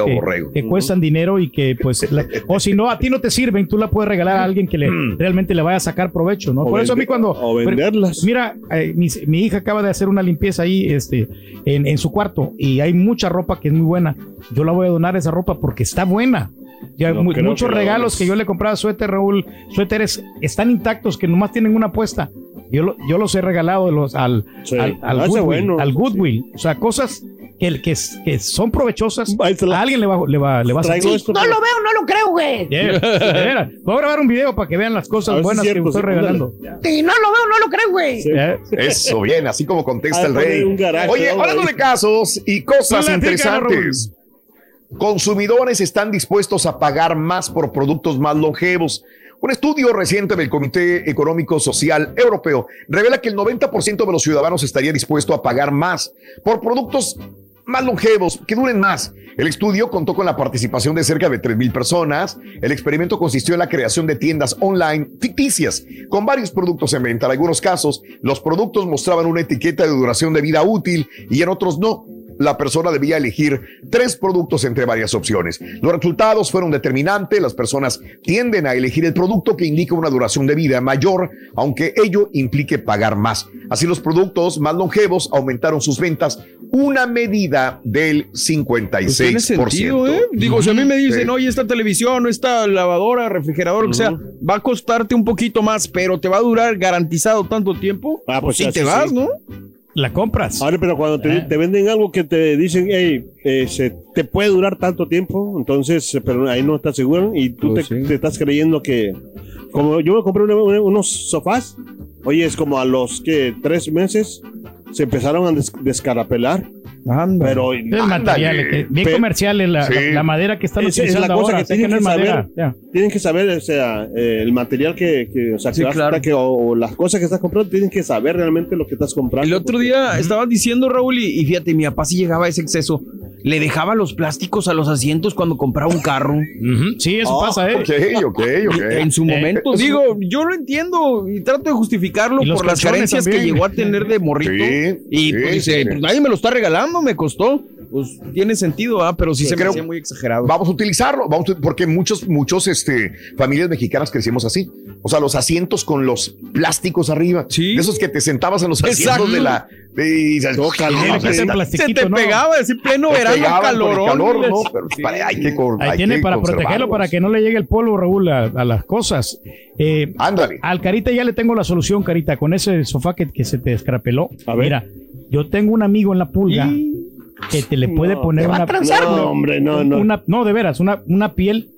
que, cuestan dinero y que, pues, la- o si no, a ti no te sirven, tú la puedes regalar a alguien que le, realmente le vaya a sacar provecho, ¿no? O Por eso a mí cuando... o venderlas. Mira, eh, mi, mi hija acaba de hacer una limpieza ahí este, en, en su cuarto y hay mucha ropa que es muy buena. Yo la voy a donar esa ropa porque está buena. Ya No muchos que regalos que yo le compraba suéter, Raúl, suéteres están intactos que nomás tienen una puesta. Yo, lo- yo los he regalado los, al, Sí. al, al Ah, ese Goodwill, bueno. al Goodwill. O sea, cosas que, que, que son provechosas. A alguien le va, le va, le va a esto, No lo veo, no lo creo, güey. Yeah. Voy a grabar un video para que vean las cosas ver si buenas es cierto, que estoy sí, regalando. Sí, no lo veo, no lo creo, güey. Yeah. Eso, bien, así como contesta Ah, el rey. garaje, Oye, ¿no, hablando de casos y cosas interesantes. Consumidores están dispuestos a pagar más por productos más longevos. Un estudio reciente del Comité Económico Social Europeo revela que el 90% de los ciudadanos estaría dispuesto a pagar más por productos más longevos, que duren más. El estudio contó con la participación de cerca de 3.000 personas. El experimento consistió en la creación de tiendas online ficticias con varios productos en venta. En algunos casos, los productos mostraban una etiqueta de duración de vida útil y en otros no. La persona debía elegir tres productos entre varias opciones. Los resultados fueron determinantes. Las personas tienden a elegir el producto que indica una duración de vida mayor, aunque ello implique pagar más. Así los productos más longevos aumentaron sus ventas una medida del 56%. Pues tiene sentido, ¿eh? Digo, si a mí me dicen, oye, esta televisión, esta lavadora, refrigerador, que sea, va a costarte un poquito más, pero te va a durar garantizado tanto tiempo, Ah, pues pues sí te vas, sí. ¿no? La compras. Ahora, pero cuando te, te venden algo que te dicen, hey, eh, se- te puede durar tanto tiempo, entonces, eh, pero ahí no estás seguro y tú Pues te, sí. te estás creyendo que, como yo me compré una- una- unos sofás, oye, es como a los que tres meses se empezaron a des- descarapelar. Pero El material, que- bien Pe- comercial es la, Sí. la madera que están es utilizando la cosa ahora. que sé tienen no que, es madera. ya. Tienen que saber, o sea, eh, el material que, que, o sea, Sí, que vas- claro. que- o, o las cosas que estás comprando, tienen que saber realmente lo que estás comprando. El otro día estabas diciendo, Raúl, y, y fíjate, mi papá sí llegaba a ese exceso. Le dejaba los plásticos a los asientos cuando compraba un carro. Sí, eso Ah, pasa, ¿eh? Ok, ok, ok. En su momento. Eh, Digo, yo lo entiendo y trato de justificarlo por las carencias que llegó a tener de morrito. Sí, y sí, pues dice, sí. pues nadie me lo está regalando, me costó. Pues tiene sentido, ¿ah? pero sí, Sí, se creo- me muy exagerado. Vamos a utilizarlo, vamos a- porque muchos, muchos, este, familias mexicanas crecimos así. O sea, los asientos con los plásticos arriba. De esos que te sentabas en los asientos Exacto. de la. de- y dices, Todo caliente, "No, ese está- plastiquito, Se te ¿no? pegaba, así pleno Te verano, calorón, calor, ¿no? Pero para- hay que, cor- Ahí hay tiene que para protegerlo, para que no le llegue el polvo, Raúl, a, a las cosas. Eh, Ándale. Al Carita ya le tengo la solución, Carita, con ese sofá que, que se te escrapeló. Mira, yo tengo un amigo en la pulga que te le puede No, poner una... transar, No, hombre, no, no. Una, no, de veras, una, una piel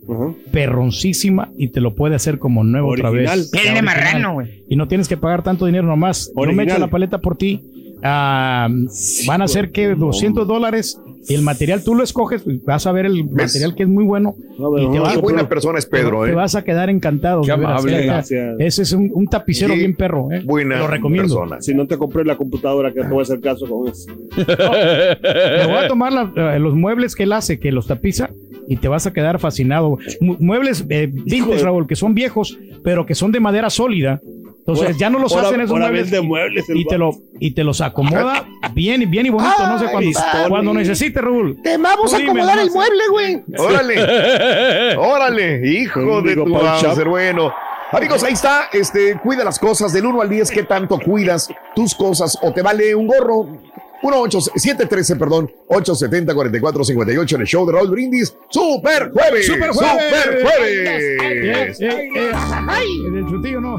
perroncísima y te lo puede hacer como nuevo otra vez. Piel de marrano, güey. Y no tienes que pagar tanto dinero nomás. No me echo la paleta por ti. Ah, van a ser que 200 dólares y el material tú lo escoges, vas a ver el material que es muy bueno. y te Qué vas- buena persona es Pedro, te ¿eh? vas a quedar encantado. Qué amable, neta. gracias. Ese es un, un tapicero bien perro. ¿eh? Buena Lo recomiendo. persona. Si no te compré la computadora, que te voy a hacer caso con eso. Me voy a tomar la- eh, los muebles que él hace, que los tapiza, y te vas a quedar fascinado. Mu- muebles eh, vintage, Raúl, que son viejos, pero que son de madera sólida. Entonces ya no los hacen esos muebles. vende muebles el y, te lo, y te los acomoda bien, bien y bonito. no sé, Ay, cuando, necesites, Raúl. Te vamos a acomodar el mueble, güey. Órale, órale, hijo de tu ser bueno. Amigos, ahí está, este, cuida las cosas del 1 al 10, ¿qué tanto cuidas tus cosas o te vale un gorro? 1 8 713 perdón, 870 44 58 en el show de Raúl Brindis. ¡Super jueves! ¡Super jueves! ¡Super jueves! Ay, el chutillo no.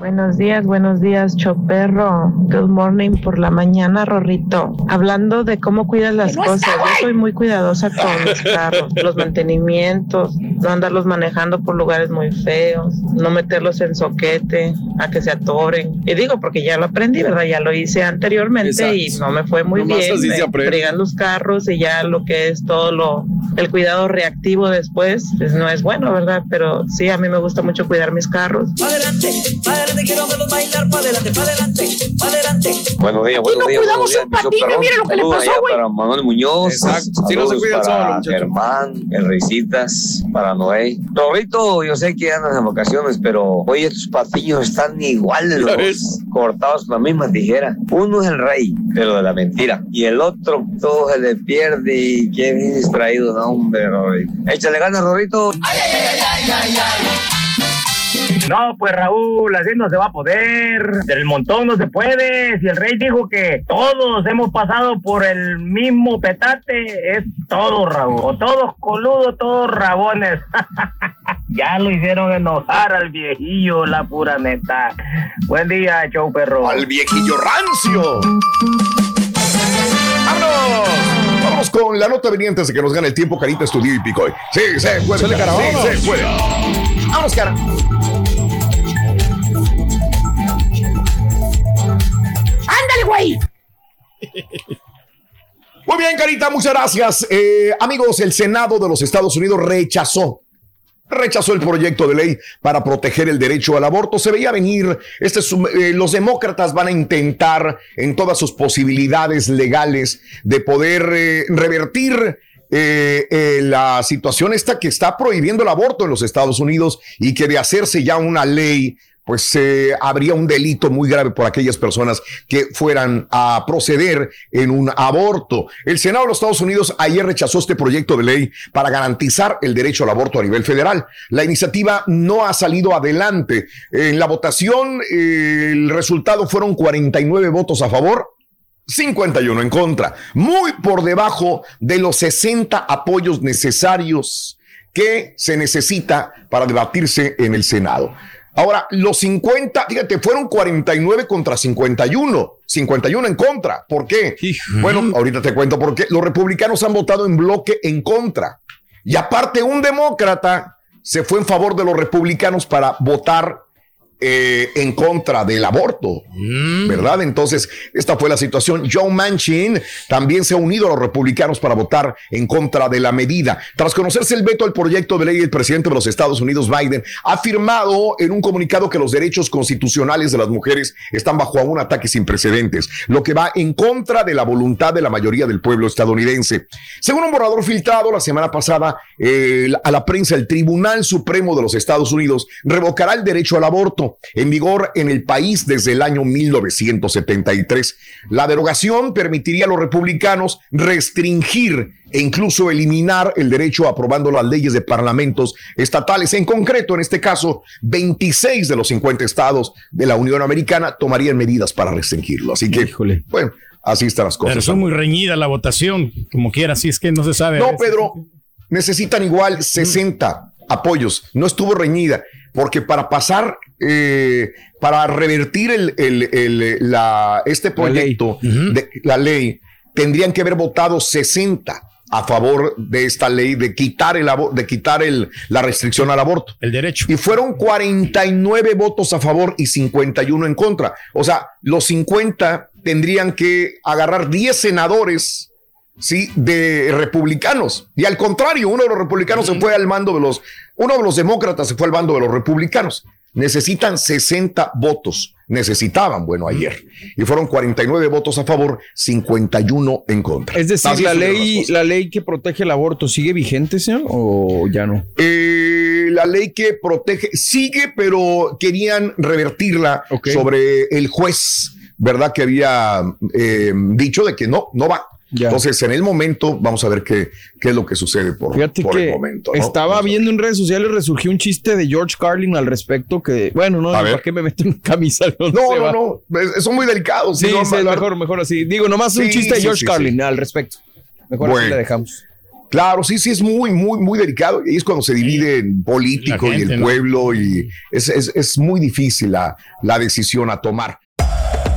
Buenos días, buenos días, Choperro. Good morning por la mañana, Rorrito. Hablando de cómo cuidas las cosas, yo soy muy cuidadosa con los carros, los mantenimientos, no andarlos manejando por lugares muy feos, no meterlos en soquete, a que se atoren. Y digo, porque ya lo aprendí, ¿verdad? Ya lo hice anteriormente y Exacto. no me fue muy Nomás bien. así se fregan los carros y ya lo que es todo lo, el cuidado reactivo después, pues no es bueno, ¿verdad? Pero sí, a mí me gusta mucho cuidar mis carros. adelante, pa' adelante, quiero verlos bailar, pa' adelante, pa' adelante, pa' adelante. Buenos días, buenos no días. cuidamos buenos días, un patín, Perrón. mire lo que le pasó, güey. Para Manuel Muñoz. Exacto. Si no se Saludos cuida el para solo. Germán, el Risitas, para Noé. Rorrito, yo sé que andas en vacaciones, pero hoy estos patiños están iguales, los cortados con la misma tijera. Uno es el rey, pero de la mentira. Y el otro, todo se le pierde y qué bien distraído, no, hombre, Rorrito. Échale ganas, Rorrito. No, pues Raúl, así no se va a poder. Del montón no se puede. Si el rey dijo que todos hemos pasado por el mismo petate, es todo, Raúl. O todos coludos, todos rabones. ya lo hicieron enojar al viejillo, la pura neta. Buen día, show perro. Al viejillo rancio. ¡Vámonos! Vamos con la nota veniente antes de que nos gane el tiempo, Carita Estudio y Picoy. Sí, se puede. Sí, se puede. Vamos, cara. ¡Ándale, güey! Muy bien, Carita, muchas gracias. Eh, amigos, el Senado de los Estados Unidos rechazó. Rechazó el proyecto de ley para proteger el derecho al aborto. Se veía venir, este eh, los demócratas van a intentar en todas sus posibilidades legales de poder eh, revertir eh, eh, la situación esta que está prohibiendo el aborto en los Estados Unidos y que de hacerse ya una ley pues eh, habría un delito muy grave por aquellas personas que fueran a proceder en un aborto. El Senado de los Estados Unidos ayer rechazó este proyecto de ley para garantizar el derecho al aborto a nivel federal. La iniciativa no ha salido adelante. En la votación, eh, el resultado fueron 49 votos a favor. 51 en contra, muy por debajo de los 60 apoyos necesarios que se necesita para debatirse en el Senado. Ahora, los 50, fíjate, fueron 49 contra 51. 51 en contra. ¿Por qué? Bueno, ahorita te cuento por qué. Los republicanos han votado en bloque en contra. Y aparte, un demócrata se fue en favor de los republicanos para votar eh, en contra del aborto, ¿verdad? Entonces, esta fue la situación. Joe Manchin también se ha unido a los republicanos para votar en contra de la medida. Tras conocerse el veto al proyecto de ley, el presidente de los Estados Unidos, Biden, ha afirmado en un comunicado que los derechos constitucionales de las mujeres están bajo un ataque sin precedentes, lo que va en contra de la voluntad de la mayoría del pueblo estadounidense. Según un borrador filtrado la semana pasada eh, a la prensa, el Tribunal Supremo de los Estados Unidos revocará el derecho al aborto en vigor en el país desde el año 1973. La derogación permitiría a los republicanos restringir e incluso eliminar el derecho aprobando las leyes de parlamentos estatales. En concreto, en este caso, 26 de los 50 estados de la Unión Americana tomarían medidas para restringirlo. Así que, bueno, así están las cosas. Pero son muy reñida la votación, como quiera, así es que no se sabe. No, Pedro, necesitan igual 60 apoyos. No estuvo reñida porque para pasar, eh, para revertir el, la, este proyecto, de la ley, tendrían que haber votado 60 a favor de esta ley de quitar el de quitar el, la restricción al aborto. El derecho. Y fueron 49 votos a favor y 51 en contra. O sea, los 50 tendrían que agarrar 10 senadores ¿sí? de republicanos. Y al contrario, uno de los republicanos se fue al mando de los, uno de los demócratas se fue al bando de los republicanos. Necesitan 60 votos. Necesitaban, bueno, ayer. Y fueron 49 votos a favor, 51 en contra. Es decir, la ley, la ley que protege el aborto, ¿sigue vigente, señor? ¿O ya no? Eh, la ley que protege, sigue, pero querían revertirla sobre el juez, ¿verdad? Que había eh, dicho de que no, no va entonces, en el momento, vamos a ver qué, qué es lo que sucede por, por el momento. Estaba viendo en redes sociales, resurgió un chiste de George Carlin al respecto que, bueno, no, ¿para qué me meto en camisa? No, no, no, son muy delicados. Sí, mejor, mejor así. Digo, nomás un chiste de George Carlin al respecto. Mejor así le dejamos. Claro, sí, sí, es muy, muy, muy delicado. Y es cuando se divide en político y el pueblo y es, es, es muy difícil la, la decisión a tomar.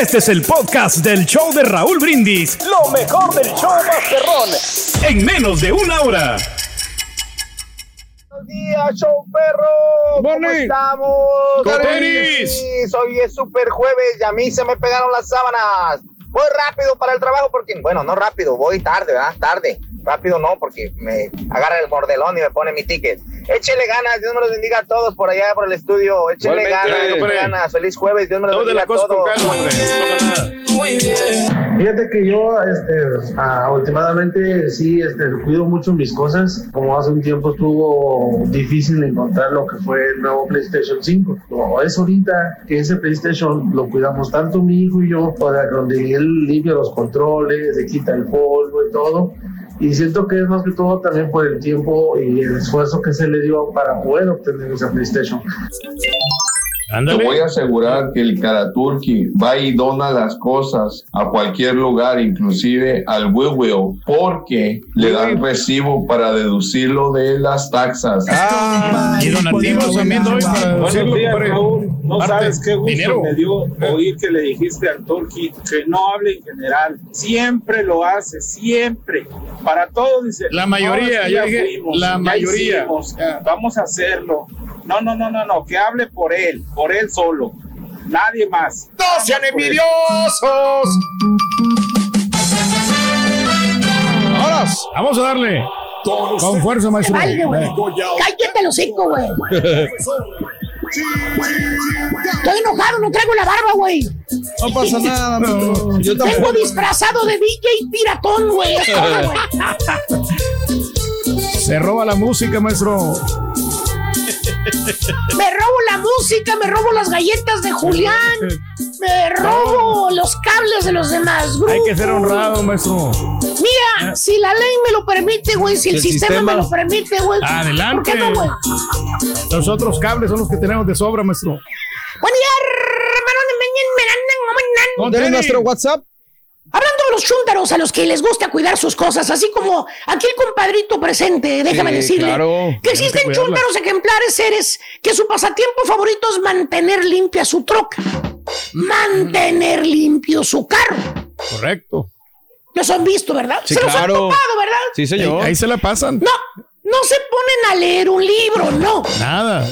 Este es el podcast del show de Raúl Brindis. Lo mejor del show Masterrón. En menos de una hora buenos días, show perro. ¿Cómo estamos? ¡Tenis! Hoy es super jueves y a mí se me pegaron las sábanas. Voy rápido para el trabajo porque, bueno, no rápido, voy tarde, ¿verdad? Tarde. Rápido no, porque me agarra el bordelón y me pone mi ticket. Échele ganas, Dios me los bendiga a todos por allá, por el estudio. Échele ganas, échele ganas. Feliz jueves, Dios me los bendiga a todos. Fíjate que yo, este, ah, últimamente sí, este, cuido mucho mis cosas. Como hace un tiempo estuvo difícil encontrar lo que fue el nuevo PlayStation 5. Como es ahorita que ese PlayStation lo cuidamos tanto mi hijo y yo, para donde él limpia los controles, le quita el polvo y todo y siento que es más que todo también por el tiempo y el esfuerzo que se le dio para poder obtener esa PlayStation. Ándale. Te voy a asegurar que el Karaturki va y dona las cosas a cualquier lugar, inclusive al Will porque le dan recibo para deducirlo de las taxas. y donativos también doy para Buenos días. Raúl. No Parte. sabes qué gusto Dinero. me dio oír que le dijiste al Turki que no hable en general. Siempre lo hace, siempre. Para todo dice. La mayoría, "No, es que yo ya dije, fuimos, la ya mayoría". hicimos, vamos a hacerlo. No, no, no, no, no. Que hable por él, por él solo. Nadie más. ¡No sean envidiosos! ¡Vámonos! Vamos a darle. Con fuerza, maestro. Vale, güey. Cállate los cinco, güey. Estoy enojado, no traigo la barba, güey. No pasa nada, maestro. Yo tampoco. disfrazado de DJ Piratón, güey. Se roba la música, maestro. Me robo la música, me robo las galletas de Julián, me robo los cables de los demás grupos. Hay que ser honrado, maestro. Mira, si la ley me lo permite, güey, si el, El sistema, sistema. me lo permite, güey. Adelante. ¿Por qué no, güey? Los otros cables son los que tenemos de sobra, maestro. Buen día, hermano de Meñen, Menan, ¿Tienes nuestro WhatsApp? Hablando de los chúntaros a los que les gusta cuidar sus cosas, así como aquel compadrito presente, déjame Sí, decirle claro. que existen chúntaros ejemplares seres que su pasatiempo favorito es mantener limpia su troca, mantener limpio su carro. Correcto. Los han visto, ¿verdad? Sí, se los han claro. topado, ¿verdad? Sí, señor. Ahí, ahí se la pasan. No, no se ponen a leer un libro, no. Nada.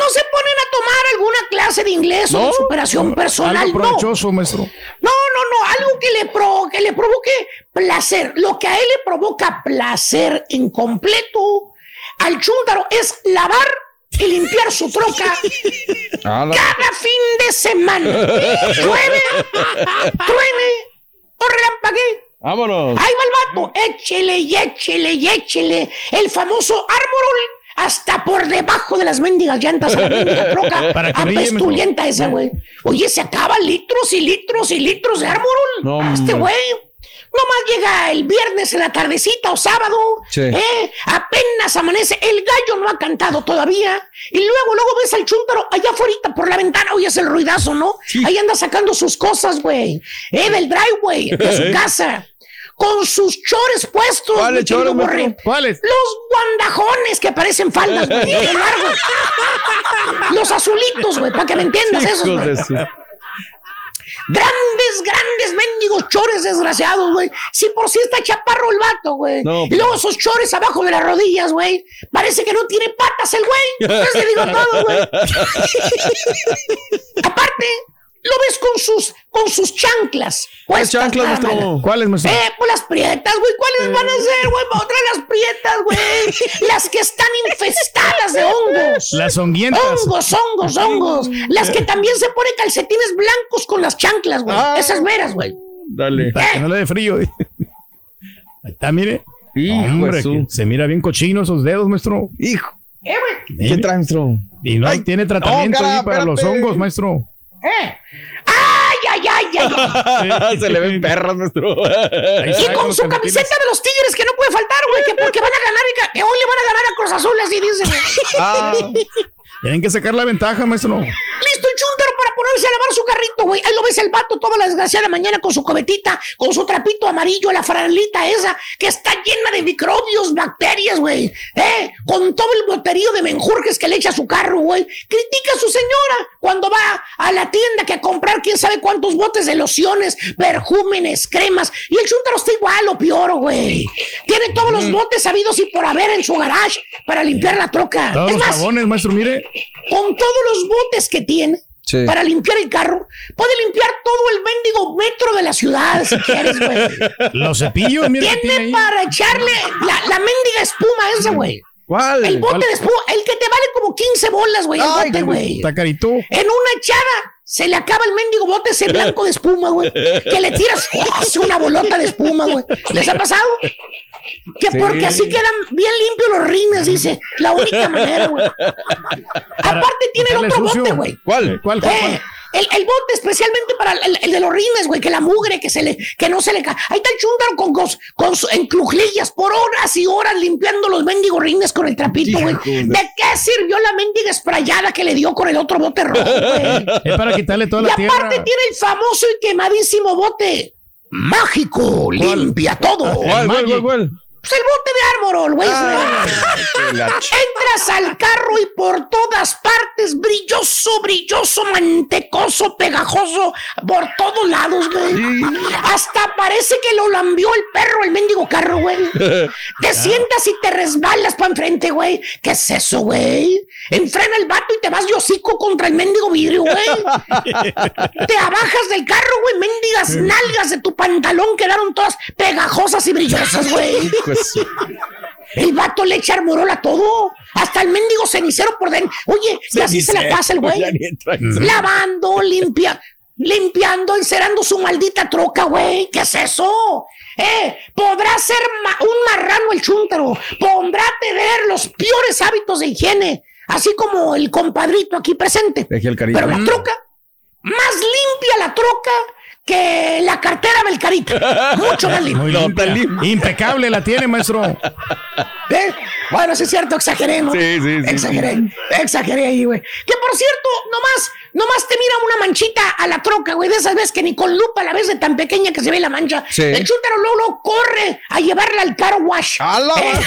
No se ponen a tomar alguna clase de inglés o de superación personal, Algo no. provechoso, maestro. No, no, no, algo que le, pro- que le provoque placer. Lo que a él le provoca placer incompleto al chúntaro es lavar y limpiar su troca cada fin de semana. Llueve, truene o relampaguee. Vámonos. Ahí va el vato, échele y échele y échele el famoso árbol hasta por debajo de las mendigas llantas a la mendiga troca Para que esa, güey. Oye, se acaban litros y litros y litros de árbol. No, este hombre. güey. Nomás llega el viernes en la tardecita o sábado, Sí. ¿eh? apenas amanece, el gallo no ha cantado todavía, y luego, luego ves al chúntaro allá afuera por la ventana, oyes el ruidazo, ¿no? Ahí anda sacando sus cosas, güey, ¿eh? del driveway, de su casa, con sus chores puestos, ¿Cuáles chores. ¿Cuáles? Los guandajones que parecen faldas, güey, de largo. Los azulitos, güey, para que me entiendas güey. su- Grandes, grandes mendigos chores desgraciados, güey. Si por si está chaparro el vato, güey. No, y luego esos chores abajo de las rodillas, güey. Parece que no tiene patas el güey. Entonces digo todo, güey. Aparte, lo ves con sus, con sus chanclas. ¿Cuáles chanclas, maestro? ¿Cuáles, maestro? Eh, pues las prietas, güey. ¿Cuáles van a ser, güey? Otra las prietas, güey. Las que están infestadas de hongos. Las honguientas. Hongos, hongos, hongos. Las que también se ponen calcetines blancos con las chanclas, güey. Ah. Esas veras, güey. Dale. Para que no le dé frío. Ahí está, mire. Hijo Hombre, que se mira bien cochino esos dedos, maestro. Hijo. Eh, güey. ¿Qué trae, maestro? Y no Ay, tiene tratamiento no, cara, ahí para los hongos, maestro. Eh. ¡Ay, ay, ay, ay! ay. Se le ven perras, maestro. Ahí Y con su camiseta de los tigres que no puede faltar, güey, que porque van a ganar y que- que hoy le van a ganar a Cruz Azul, así dicen. Ah, Tienen que sacar la ventaja, maestro. Listo el chúntaro para ponerse a lavar su carrito, güey. Ahí lo ves el vato toda la desgraciada mañana con su cobetita, con su trapito amarillo, la franelita esa, que está llena de microbios, bacterias, güey. ¿Eh? Con todo el boterío de menjurjes que le echa a su carro, güey. Critica a su señora cuando va a la tienda que a comprar quién sabe cuántos botes de lociones, perjúmenes, cremas. Y el chúntaro está igual o peor, güey. Tiene todos los botes sabidos y por haber en su garage para limpiar la troca. Todos es los más, jabones, maestro, mire. con todos los botes que tiene Sí. para limpiar el carro, puede limpiar todo el mendigo metro de la ciudad si quieres, güey. Los cepillos, que tiene ahí. para echarle la, la mendiga espuma esa, güey. ¿Cuál? El bote ¿Cuál? de espuma, el que te vale como 15 bolas, güey, el bote, güey. Está carito. En una echada se le acaba el mendigo bote ese blanco de espuma, güey. Que le tiras ¡oh! una bolota de espuma, güey. ¿Les ha pasado? Que porque así quedan bien limpios los rines, dice. La única manera, güey. Aparte tiene el otro sucio. bote, güey. ¿Cuál? ¿Cuál, cuál, Eh, cuál? El, el bote especialmente para el, el de los rines, güey, que la mugre, que se le, que no se le cae. Ahí está el chúndaro con, con, con su- en clujillas por horas y horas limpiando los mendigos rines con el trapito, güey. ¿De qué sirvió la mendiga esprayada que le dio con el otro bote rojo, güey? Es para quitarle toda Y la aparte tierra. tiene el famoso y quemadísimo bote mágico, limpia todo. ¿Cuál, cuál, cuál, cuál? Pues el bote de Armorol, güey. Ah, Entras al carro y por todas partes, brilloso, brilloso, mantecoso, pegajoso, por todos lados, güey. Hasta parece que lo lambió el perro, el mendigo carro, güey. Te sientas y te resbalas para enfrente, güey. ¿Qué es eso, güey? Enfrena el vato y te vas de hocico contra el mendigo vidrio, güey. Te abajas del carro, güey. Mendigas nalgas de tu pantalón quedaron todas pegajosas y brillosas, güey. El vato le echa armorol a todo. Hasta el mendigo cenicero por dentro. Oye, y así se la pasa el güey. Lavando, limpia, limpiando, encerando su maldita troca, güey. ¿Qué es eso? Eh, podrá ser ma- un marrano el chúntaro. Podrá tener los peores hábitos de higiene. Así como el compadrito aquí presente. Deje el cariño. Pero la troca, más limpia la troca que la cartera del carita. Mucho más limpia. Impecable la tiene, maestro. ¿Eh? Bueno, sí es cierto, exageré, ¿no? Sí, sí, sí. Exageré, exageré ahí, güey. Que por cierto, nomás, nomás te mira una manchita a la troca, güey, de esas veces que ni con lupa la ves de tan pequeña que se ve la mancha. Sí. El chúntaro luego, luego corre a llevarla al car wash. ¿Eh?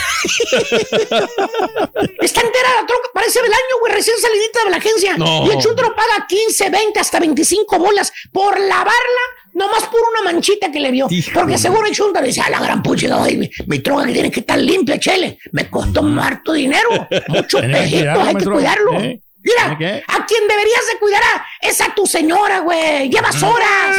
Está entera la troca, parece del año, güey, recién salidita de la agencia. No. Y el chúntaro paga 15, 20, hasta 25 bolas por lavarla, nomás por una manchita que le vio. Porque seguro el chúntaro dice, a la gran pucha, mi, mi troca que tiene que estar limpia, chele. Me costó harto dinero. Mucho Tiene que pejito, cuidarlo, hay que cuidarlo. ¿Eh? Mira, a quien deberías de cuidar a- es a tu señora, güey. Llevas horas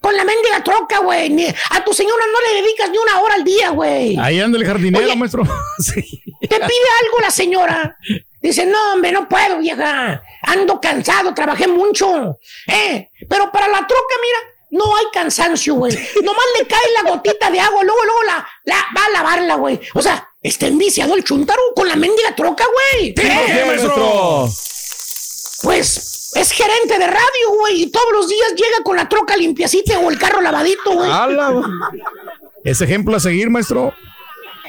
con la mendiga troca, güey. A tu señora no le dedicas ni una hora al día, güey. Ahí anda el jardinero, Oye. maestro. Sí. Te pide algo la señora. Dice, no, hombre, no puedo, vieja. Ando cansado, trabajé mucho. Eh, pero para la troca, mira, no hay cansancio, güey. Nomás le cae la gotita de agua, luego, luego la, la va a lavarla, güey. O sea, está enviciado el chuntaro con la mendiga troca, güey. ¿Por ¿Eh? qué, maestro? Pues es gerente de radio, güey, y todos los días llega con la troca limpiacita o el carro lavadito, güey. Ese ejemplo a seguir, maestro.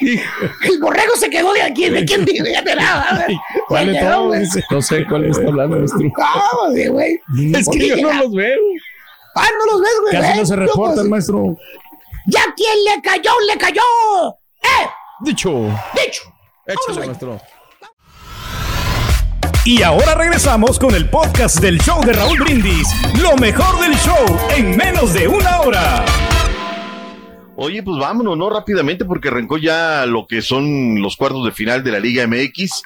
El borrego se quedó de aquí, ¿de quién dice? Ya te güey. ¿Cuál güey. Dice. No sé cuál está hablando, maestro. Ah, güey. Es que yo no los veo. Ah, no los ves, güey. Casi no se Yo, reporta el maestro. Ya quien le cayó, le cayó. ¡Eh! Dicho. Dicho. Échale, maestro. Y ahora regresamos con el podcast del show de Raúl Brindis. Lo mejor del show en menos de una hora. Oye, pues vámonos, ¿no? Rápidamente, porque arrancó ya lo que son los cuartos de final de la Liga MX.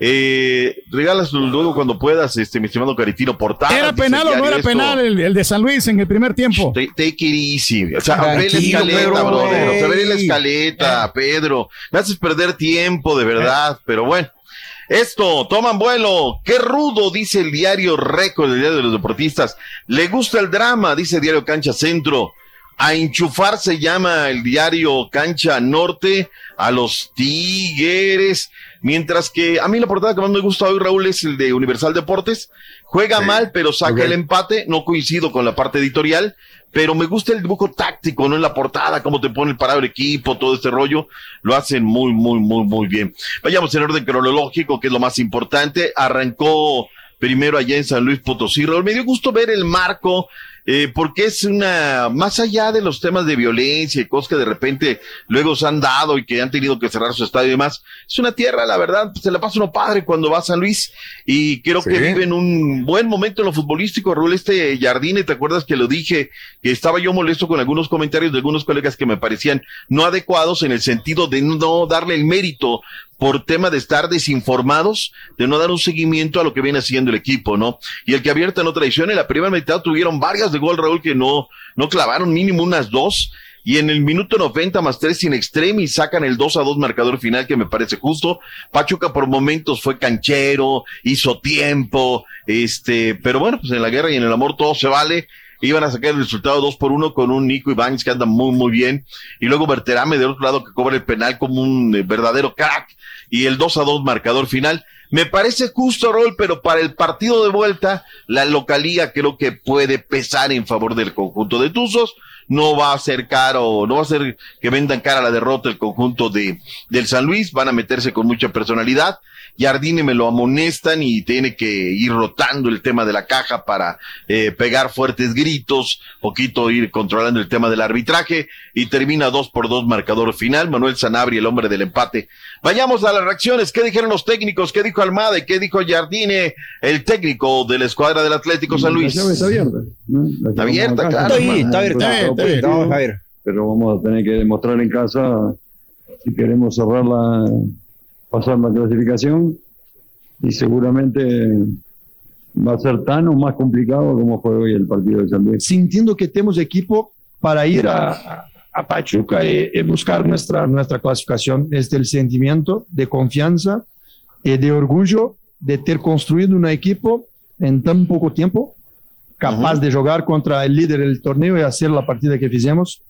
Eh, regalas luego cuando puedas, este, mi estimado Caritino Portada. ¿Era dice penal o no era esto. penal el, el de San Luis en el primer tiempo? Take, take it easy. O sea, ve la escaleta, brother. O sea, ve la escaleta, Pedro. Me haces perder tiempo, de verdad. Pero bueno. Esto, toman vuelo. Qué rudo, dice el diario Récord, el diario de los deportistas. Le gusta el drama, dice el diario Cancha Centro. A enchufar se llama el diario Cancha Norte a los Tigres. Mientras que a mí la portada que más me gusta hoy, Raúl, es el de Universal Deportes. Juega mal, pero saca el empate. No coincido con la parte editorial, pero me gusta el dibujo táctico, ¿no? En la portada, cómo te pone el parado el equipo, todo este rollo. Lo hacen muy, muy, muy, muy bien. Vayamos en orden cronológico, que es lo más importante. Arrancó primero allá en San Luis Potosí. Raúl, me dio gusto ver el marco, eh, porque es una, más allá de los temas de violencia y cosas que de repente luego se han dado y que han tenido que cerrar su estadio y demás, es una tierra, la verdad, se la pasa uno padre cuando va a San Luis y creo que viven un buen momento en lo futbolístico, Raúl, este Jardine, ¿te acuerdas que lo dije? Que estaba yo molesto con algunos comentarios de algunos colegas que me parecían no adecuados en el sentido de no darle el mérito por tema de estar desinformados, de no dar un seguimiento a lo que viene haciendo el equipo, ¿no? Y el que abierta no traiciona, en la primera mitad tuvieron varias de gol, Raúl, que no, no clavaron mínimo unas dos, y en el minuto 90 más tres sin extremis sacan el 2 a 2 marcador final que me parece justo. Pachuca por momentos fue canchero, hizo tiempo, este, pero bueno, pues en la guerra y en el amor todo se vale. Iban a sacar el resultado 2 por 1 con un Nico Ibáñez que anda muy, muy bien. Y luego Berterame del otro lado que cobra el penal como un eh, verdadero crack. Y el 2 a 2 marcador final. Me parece justo, Rol, pero para el partido de vuelta, la localía creo que puede pesar en favor del conjunto de Tuzos. No va a ser caro, no va a ser que vendan cara la derrota el conjunto de, del San Luis. Van a meterse con mucha personalidad. Jardine me lo amonestan y tiene que ir rotando el tema de la caja para eh, pegar fuertes gritos, poquito ir controlando el tema del arbitraje y termina dos por dos marcador final. Manuel Sanabria, el hombre del empate. Vayamos a las reacciones. ¿Qué dijeron los técnicos? ¿Qué dijo Almada y qué dijo Jardine, el técnico de la escuadra del Atlético San Luis? La llave está abierta. ¿no? La Está abierta, claro, está abierta, está bien. Pero vamos a tener que demostrar en casa si queremos cerrar la, pasar la clasificación y seguramente va a ser tan o más complicado como fue hoy el partido de San Luis. Sintiendo que temos equipo para ir a, a Pachuca y, y buscar nuestra, nuestra clasificación. Es del sentimiento de confianza y de orgullo de ter construido un equipo en tan poco tiempo capaz de jugar contra el líder del torneo y hacer la partida que fizemos.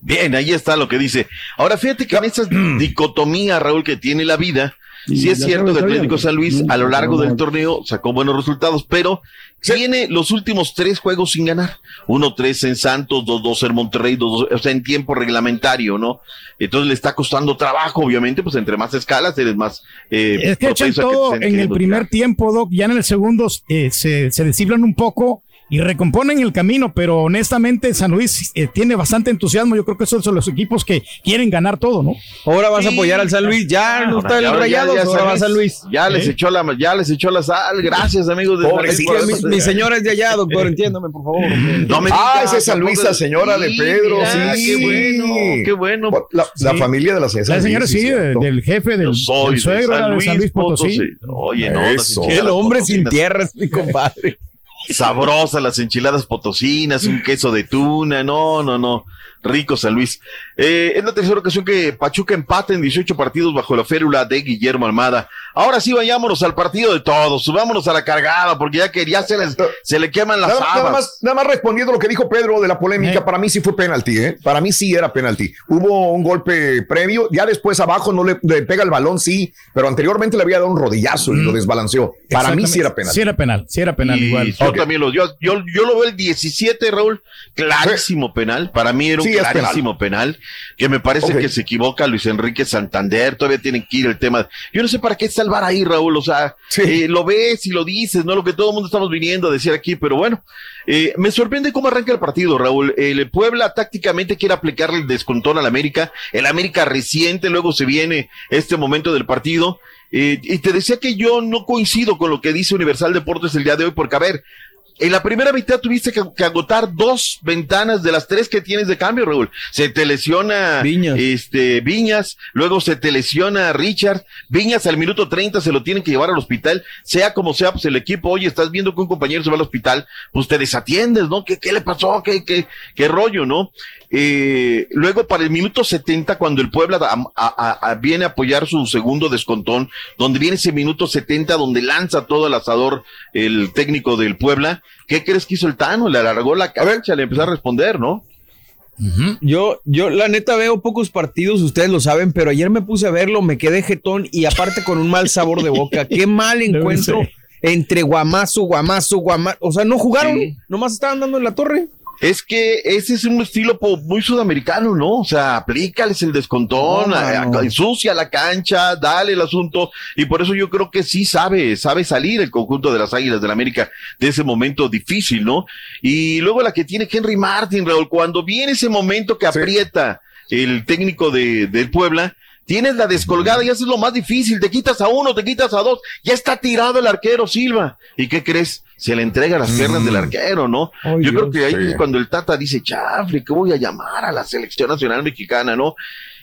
Bien, ahí está lo que dice. Ahora fíjate que en esa dicotomía, Raúl, que tiene la vida, Y sí es cierto que Atlético. San Luis a lo largo del torneo sacó buenos resultados, pero tiene los últimos tres juegos sin ganar. Uno, tres en Santos, dos, dos en Monterrey, dos, dos- o sea, en tiempo reglamentario, ¿no? Entonces le está costando trabajo, obviamente, pues entre más escalas eres más eh, Es que echan que todo en el primer tiempo, Doc. Ya en el segundo eh, se, se un poco y recomponen el camino, pero honestamente San Luis eh, tiene bastante entusiasmo. Yo creo que esos son los equipos que quieren ganar todo, ¿no? Ahora vas a apoyar al San Luis. Ya no está el rayado, ya ahora va San Luis. Ya les ¿Eh? echó la, ya les echó la sal. Gracias, amigos. de Luis, Sí, por mi, señora es de allá, doctor, entiéndame, por favor. No me ah, esa es San Luis, la señora de Pedro. mira, sí, qué bueno, qué bueno. La, la Sí. familia de la señora. La señora sí, de- del jefe, del, soy del de suegro San de San Luis Potosí. Oye, no, Eso. El hombre sin potosinas. tierras, mi compadre. Sabrosas las enchiladas potosinas, un queso de tuna, no, no, no. Rico San Luis. Eh, es la tercera ocasión que Pachuca empata en 18 partidos bajo la férula de Guillermo Almada. Ahora sí vayámonos al partido de todos, subámonos a la cargada, porque ya que ya se, les- se le queman las Nada, nada habas. más, nada más respondiendo lo que dijo Pedro de la polémica, para mí sí fue penalti, ¿eh? Para mí sí era penalti. Hubo un golpe previo, ya después abajo no le, le pega el balón, sí, pero anteriormente le había dado un rodillazo y lo desbalanceó. Para mí sí era penalti. Sí era penal, sí era penal Y igual. Yo también lo, yo, yo, yo lo veo el 17, Raúl, clarísimo penal. Para mí era un Clarísimo penal. que me parece que se equivoca Luis Enrique Santander, todavía tienen que ir el tema. Yo no sé para qué salvar ahí, Raúl, o sea, eh, lo ves y lo dices, no lo que todo el mundo estamos viniendo a decir aquí, pero bueno, eh, me sorprende cómo arranca el partido, Raúl. El Puebla tácticamente quiere aplicarle el descontón al América, el América reciente, luego se viene este momento del partido. Eh, y te decía que yo no coincido con lo que dice Universal Deportes el día de hoy, porque a ver, en la primera mitad tuviste que, que agotar dos ventanas de las tres que tienes de cambio, Raúl. Se te lesiona este Viñas, luego se te lesiona Richard, Viñas al minuto 30 se lo tienen que llevar al hospital, sea como sea, pues el equipo, oye, estás viendo que un compañero se va al hospital, pues te desatiendes, ¿no? ¿Qué, qué le pasó? ¿Qué, qué, qué rollo, no? Eh, luego para el minuto 70, cuando el Puebla a- a- a- viene a apoyar su segundo descontón, donde viene ese minuto 70, donde lanza todo el asador el técnico del Puebla, ¿qué crees que hizo el Tano? Le alargó la cancha, le empezó a responder, ¿no? Yo, yo la neta veo pocos partidos, ustedes lo saben, pero ayer me puse a verlo, me quedé jetón y aparte con un mal sabor de boca. Qué mal encuentro entre Guamazo, Guamazo, Guamazo. O sea, no jugaron, nomás estaban dando en la torre. Es que ese es un estilo muy sudamericano, ¿no? O sea, aplícales el descontón, No, ensucia la cancha, dale el asunto, y por eso yo creo que sí sabe, sabe salir el conjunto de las Águilas del la América de ese momento difícil, ¿no? Y luego la que tiene Henry Martin, Raúl, cuando viene ese momento que aprieta el técnico de, del Puebla, tienes la descolgada y eso es lo más difícil, te quitas a uno, te quitas a dos, ya está tirado el arquero Silva, ¿y qué crees? Se le entrega las piernas del arquero, ¿no? Yo creo que ahí sí. cuando el Tata dice, chafle, que voy a llamar a la selección nacional mexicana, ¿no?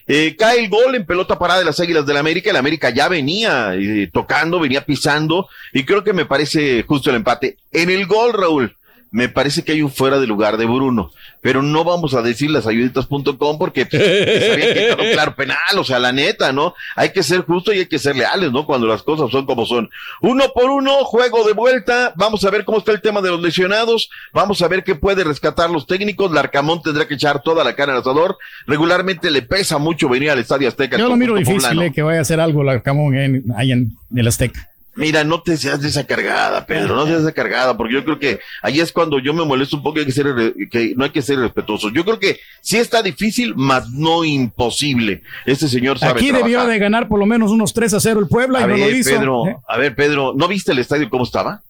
Eh, cae el gol en pelota parada de las Águilas del América. El América ya venía eh, tocando, venía pisando, y creo que me parece justo el empate. En el gol, Raúl, me parece que hay un fuera de lugar de Bruno, pero no vamos a decir las ayuditas.com porque pues, les quitado claro penal, o sea, la neta, ¿no? Hay que ser justo y hay que ser leales, ¿no? Cuando las cosas son como son. Uno por uno, juego de vuelta, vamos a ver cómo está el tema de los lesionados, vamos a ver qué puede rescatar los técnicos, Larcamón tendrá que echar toda la cara al asador, regularmente le pesa mucho venir al Estadio Azteca. Yo lo miro difícil eh, que vaya a hacer algo la Camón en, ahí en el Azteca. Mira, no te seas de esa cargada, Pedro, no seas de esa cargada, porque yo creo que ahí es cuando yo me molesto un poco, hay que ser, re- que no hay que ser respetuosos. Yo creo que sí está difícil, mas no imposible. Este señor sabe Aquí debió de ganar por lo menos unos 3 a 0 el Puebla A y no ver, lo hizo. Pedro, ¿eh? a ver, Pedro, ¿no viste el estadio cómo estaba?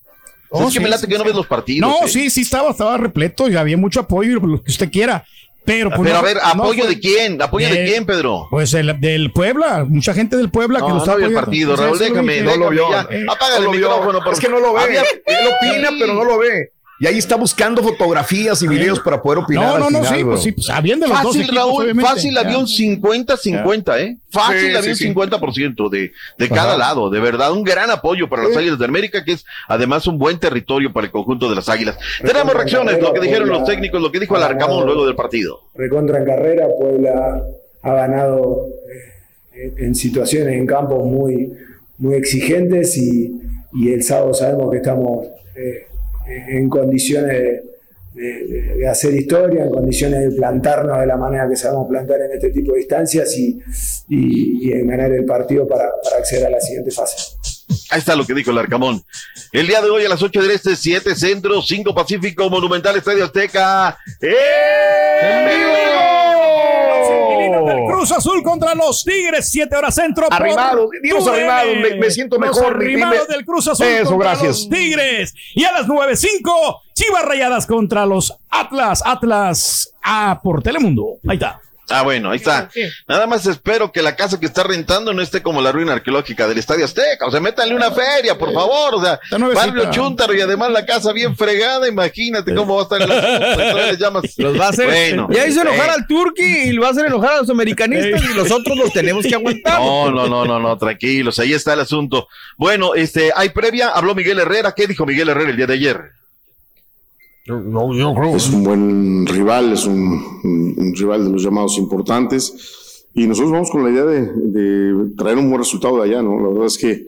Oh, es que me late sí, que no sí. ves los partidos. No, ¿eh? sí, sí estaba, estaba repleto y había mucho apoyo, lo que usted quiera. Pero, pues, Pero no a ver, no ¿apoyo fue- de quién? ¿Apoyo de Eh, quién, Pedro? Pues el, del Puebla, mucha gente del Puebla que No, lo está no vio el apoyando. partido, Raúl, déjame, no lo vio. Eh, Apaga el no lo vio. micrófono, Es que no lo ve. Él opina, pero no lo ve. Y ahí está buscando fotografías y videos para poder opinar. No, al no, no, final, sí, bro. pues sí, pues habiendo los dos Fácil, equipos, Raúl, fácil Ya. había un 50-50, ¿eh? Fácil Sí, había sí, un sí. 50% de, de cada lado, de verdad, un gran apoyo para las Águilas de América, que es además un buen territorio para el conjunto de las Águilas. Tenemos reacciones, lo que dijeron los técnicos, lo que dijo Alarcamón luego del partido. recontra en carrera, Puebla ha ganado eh, en situaciones en campos muy, muy exigentes y, y el sábado sabemos que estamos eh, en condiciones de, de- de hacer historia, en condiciones de plantarnos de la manera que sabemos plantar en este tipo de instancias y, y- y en ganar el partido para, para acceder a la siguiente fase. Ahí está lo que dijo el Arcamón. El día de hoy a las 8 del Este, 7 Centro, 5 Pacífico, Monumental Estadio Azteca. El Cruz Azul contra los Tigres, 7 horas centro. Arrimados, TUDN. arrimados, me- me siento Los mejor, arrimados dime. del Cruz Azul Eso, contra gracias. los Tigres. Y a las 9.05, Chivas Rayadas contra los Atlas. Atlas a por Telemundo. Ahí está. Ah, bueno, ahí está. Nada más espero que la casa que está rentando no esté como la ruina arqueológica del Estadio Azteca. O sea, métanle una feria, por favor. O sea, barrio Chuntaro y además la casa bien fregada. Imagínate cómo va a estar el asunto. Entonces le llamas. Los va a hacer. Bueno. ya hizo enojar Eh, al Turqui y lo va a hacer enojar a los americanistas y los otros los tenemos que aguantar. No, no, no, no, no, tranquilos, ahí está el asunto. Bueno, este, hay previa, habló Miguel Herrera. ¿Qué dijo Miguel Herrera el día de ayer? Es un buen rival, es un, un- un rival de los llamados importantes. Y nosotros vamos con la idea de, de traer un buen resultado de allá, ¿no? La verdad es que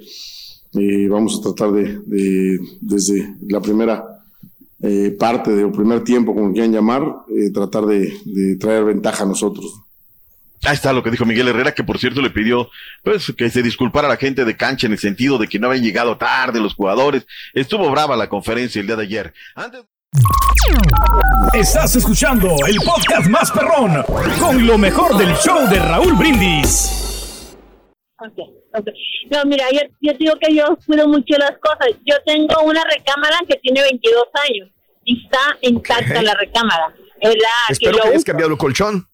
eh, vamos a tratar de, de, desde la primera eh, parte del primer tiempo, como quieran llamar, eh, tratar de, de traer ventaja a nosotros. Ahí está lo que dijo Miguel Herrera, que por cierto le pidió pues que se disculpara a la gente de cancha en el sentido de que no habían llegado tarde los jugadores. Estuvo brava la conferencia el día de ayer. Antes Estás escuchando el podcast más perrón con lo mejor del show de Raúl Brindis. Ok, ok. No, mira, yo, yo digo que yo cuido mucho las cosas. Yo tengo una recámara que tiene 22 años y está intacta la recámara. Es la Espero que hayas uso. cambiado el colchón.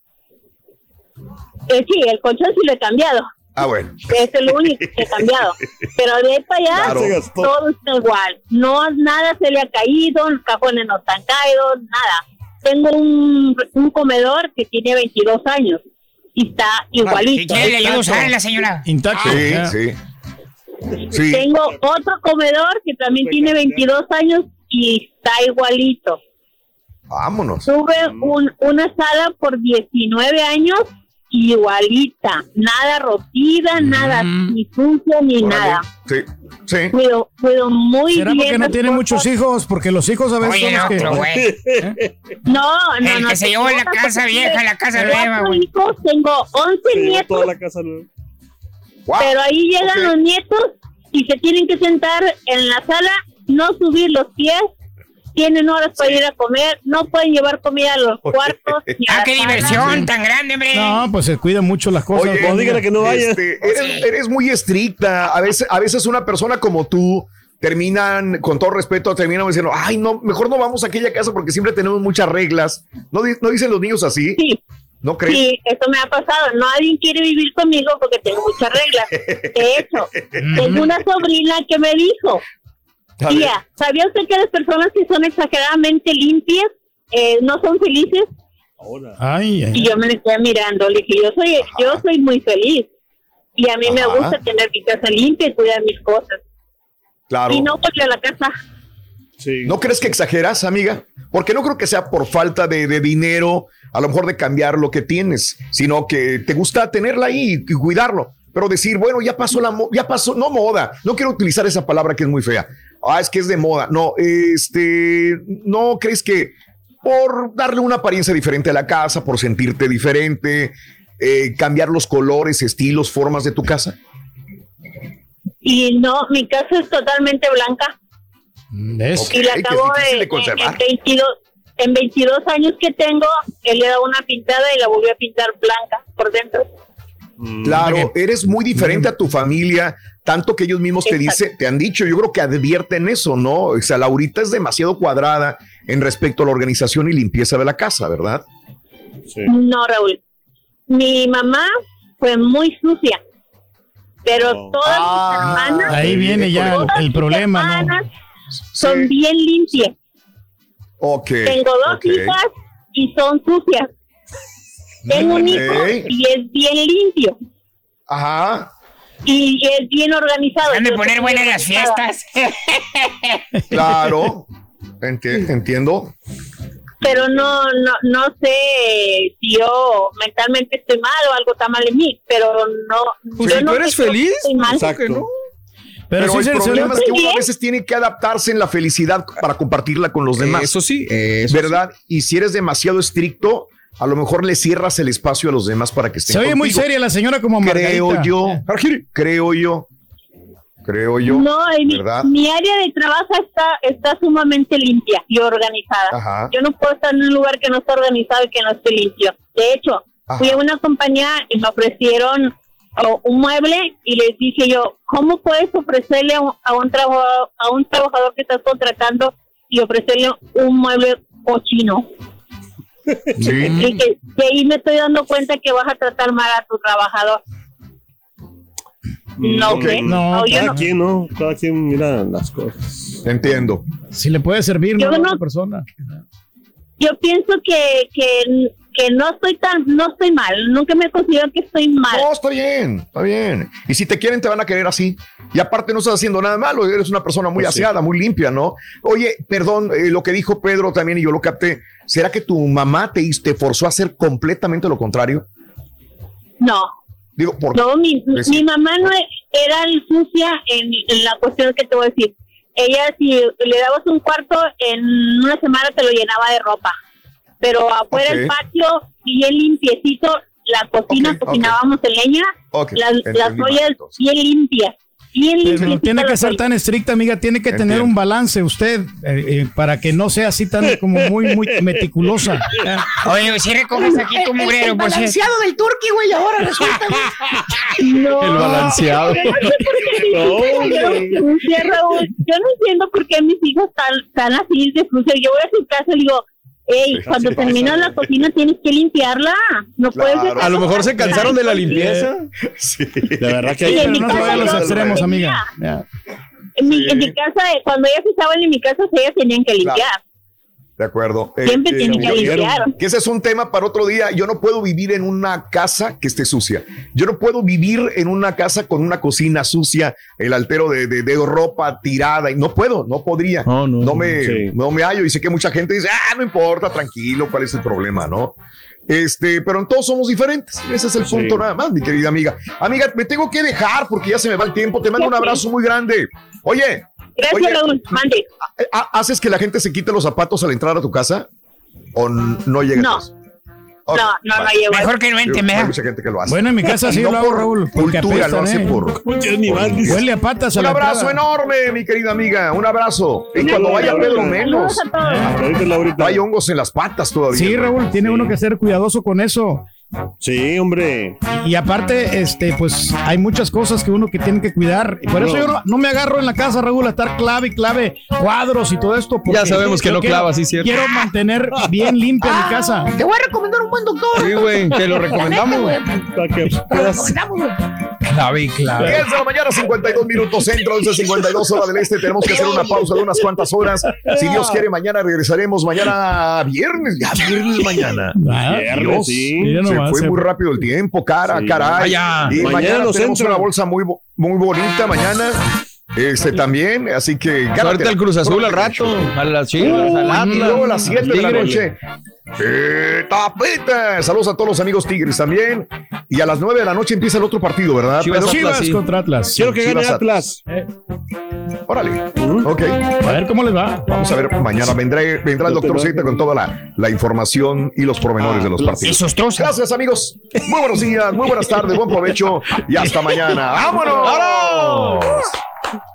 Eh, sí, el colchón sí lo he cambiado. Ah, bueno. Es el único que he cambiado. Pero de ahí para allá, Claro. Todo está igual. No, nada se le ha caído, los cajones no están caídos, nada. Tengo un, un comedor que tiene 22 años y está igualito. ¿Quién le ayuda a usar la señora? Intacto. Sí, ya. sí. Sí. Tengo otro comedor que también tiene 22 años y está igualito. Vámonos. Tuve un, una sala por 19 años igualita, nada rotida, nada ni sucia ni nada. Sí, sí. Cuido, cuido muy ¿Será bien. porque no tiene cosas. muchos hijos? Porque los hijos a veces Oye, son los no, que... ¿Eh? No, no, El no. que se llevó la casa vieja, la casa nueva, güey. hijos, tengo 11 nietos, pero ahí llegan los nietos y se tienen que sentar en la sala, no subir los pies, tienen horas para ir a comer, no pueden llevar comida a los cuartos. ni a Ah, la qué sala. diversión tan grande, hombre. No, pues se cuidan mucho las cosas. Oye, Juan. este, eres, eres muy estricta. A veces, a veces una persona como tú terminan, con todo respeto, terminan diciendo, ay, no, mejor no vamos a aquella casa porque siempre tenemos muchas reglas. ¿No, di- no dicen los niños así? Sí. ¿No crees? Sí, eso me ha pasado. Nadie quiere vivir conmigo porque tengo muchas reglas. De hecho, tengo una sobrina que me dijo, A ver. tía, ¿sabía usted que las personas que son exageradamente limpias eh, no son felices? Ay, ay. Y yo me le quedé mirando, le dije, yo soy, yo soy muy feliz. Y a mí me gusta tener mi casa limpia y cuidar mis cosas. Claro. Y no porque a la casa. ¿No crees que exageras, amiga? Porque no creo que sea por falta de, de dinero, a lo mejor de cambiar lo que tienes, sino que te gusta tenerla ahí y cuidarlo. Pero decir, bueno, ya pasó la mo- ya pasó, no moda, no quiero utilizar esa palabra que es muy fea. Ah, es que es de moda. No, este, no crees que por darle una apariencia diferente a la casa, por sentirte diferente, eh, cambiar los colores, estilos, formas de tu casa. Y no, mi casa es totalmente blanca. Y la que es acabo difícil de, de en, conservar. en 22, en 22 años que tengo, él le da una pintada y la volvió a pintar blanca por dentro. Claro, eres muy diferente a tu familia, tanto que ellos mismos te Exacto. dicen, te han dicho, yo creo que advierten eso, ¿no? O sea, Laurita es demasiado cuadrada en respecto a la organización y limpieza de la casa, ¿verdad? No, Raúl. Mi mamá fue muy sucia, pero todas mis hermanas, Ahí viene ya el, mis problema, ¿no? son bien limpias. Ok. Tengo dos hijas y son sucias. Tengo un hijo y es bien limpio Ajá. Y es bien organizado. Han de poner buenas las fiestas. Claro. Enti- entiendo. pero no, no, no sé si yo mentalmente estoy mal o algo está mal en mí, pero no. Pues yo si no tú eres feliz, exacto. Pero Pero, sí el problema es que uno a veces tiene que adaptarse en la felicidad para compartirla con los demás. Eso sí, eso ¿verdad? Y si eres demasiado estricto, a lo mejor le cierras el espacio a los demás para que estén Se oye muy seria la señora como Creo Margarita. yo, creo yo, creo yo, No, mi, área de trabajo está, está sumamente limpia y organizada. Ajá. Yo no puedo estar en un lugar que no esté organizado y que no esté limpio. De hecho, Ajá. fui a una compañía y me ofrecieron oh, un mueble y les dije yo, ¿cómo puedes ofrecerle a un, a un, a un trabajador que estás contratando y ofrecerle un mueble cochino? Y que, que ahí me estoy dando cuenta que vas a tratar mal a tu trabajador. No, Ok. sé. No, yo Cada no- quien, ¿no? Cada quien mira las cosas. Entiendo. Si le puede servir, ¿no? a no- otra persona. yo pienso que, que, que no estoy tan, no estoy mal, nunca me considero que estoy mal. No, está bien, está bien. Y si te quieren, te van a querer así. Y aparte no estás haciendo nada malo, eres una persona muy Pues sí. aseada, muy limpia, ¿no? Oye, perdón, eh, lo que dijo Pedro también y yo lo capté, ¿será que tu mamá te, te forzó a hacer completamente lo contrario? No, Digo, por no, mi, Pues mi sí. mamá no e- era sucia en, en la cuestión que te voy a decir. Ella, si le dabas un cuarto, en una semana te lo llenaba de ropa. Pero afuera Ok. el patio, bien limpiecito, la cocina, cocinábamos en leña, las, las ollas entonces. bien limpias. Bien Pero no tiene que ser ollas. tan estricta, amiga. Tiene que tener un balance usted eh, eh, para que no sea así tan como muy, muy meticulosa. Oye, si recoges aquí tu El- el- mugrero, el por cierto. balanceado del turqui, güey, ahora resulta. No. El balanceado. Yo no entiendo por qué mis hijos están, están así de sucios. Yo voy a su casa y le hey, cuando sí terminas la cocina tienes que limpiarla. No puedes A lo mejor se cansaron de la limpieza. Sí. La verdad que hay en mi no se casa vaya a los extremos, amiga. En mi, en mi casa, eh, cuando ellas estaban en mi casa, ellas tenían que limpiar. De acuerdo. Eh, Siempre tiene que limpiar. Que ese es un tema para otro día. Yo no puedo vivir en una casa que esté sucia. Yo no puedo vivir en una casa con una cocina sucia, el altero de, de- de ropa tirada. Y no puedo, no podría. No, no, me, sí. no me hallo. Y sé que mucha gente dice, ah, no importa, tranquilo, ¿cuál es el problema? No. Este, pero todos somos diferentes. Ese es el Sí. punto nada más, mi querida amiga. Amiga, me tengo que dejar porque ya se me va el tiempo. Te mando un abrazo muy grande. Oye, Gracias, Oye, Raúl. Mande. ¿ha- ¿haces que la gente se quite los zapatos al entrar a tu casa? ¿O no llegas? No. No, no, no vale. llevo. Mejor que no entre, Hay mejor. mucha gente que lo hace. Bueno, en mi casa sí no lo hago, por Raúl. Cultura, no apestan, hace ¿eh? por. Huele a patas a Un abrazo enorme, mi querida amiga. Un abrazo. Y cuando vaya Pedro, menos. A todos. Hay hongos en las patas todavía. Sí. Raúl, tiene uno que ser cuidadoso con eso. Sí, hombre. Y aparte, este, pues hay muchas cosas que uno que tiene que cuidar. Y por eso No. yo no, no me agarro en la casa, Raúl, a estar clave y clave cuadros y todo esto. Ya sabemos que no clava, sí, cierto. Quiero mantener bien limpia mi casa. Te voy a recomendar un buen doctor. Sí, güey, te lo recomendamos, güey. Te lo recomendamos, güey. Clave y clave. 10 de la mañana, 52 minutos centro, 11, 52 horas del este. Tenemos que hacer una pausa de unas cuantas horas. Si Dios quiere, mañana regresaremos. Mañana viernes, ya viernes mañana. Ah, Dios, sí. Se fue muy rápido el tiempo, cara, Sí. caray. Vaya. y Mañana mañana, lo tenemos una bolsa muy, bo- muy bonita mañana. Este también, así que Suerte al Cruz Azul al rato, a las Chivas, al Atlas, y luego a las 7 de la noche. Eh, tapita. Saludos a todos los amigos Tigres también. Y a las 9 de la noche empieza el otro partido, ¿verdad? Chivas, Pedro? Chivas contra Atlas. Quiero que gane Atlas. Órale. Ok. A ver cómo les va. Vamos a ver, mañana vendrá, vendrá el doctor Z con toda la, la información y los pormenores de los partidos. Esos trozos. Gracias, amigos. Muy buenos días, muy buenas tardes, buen provecho y hasta mañana. ¡Vámonos! Thank you.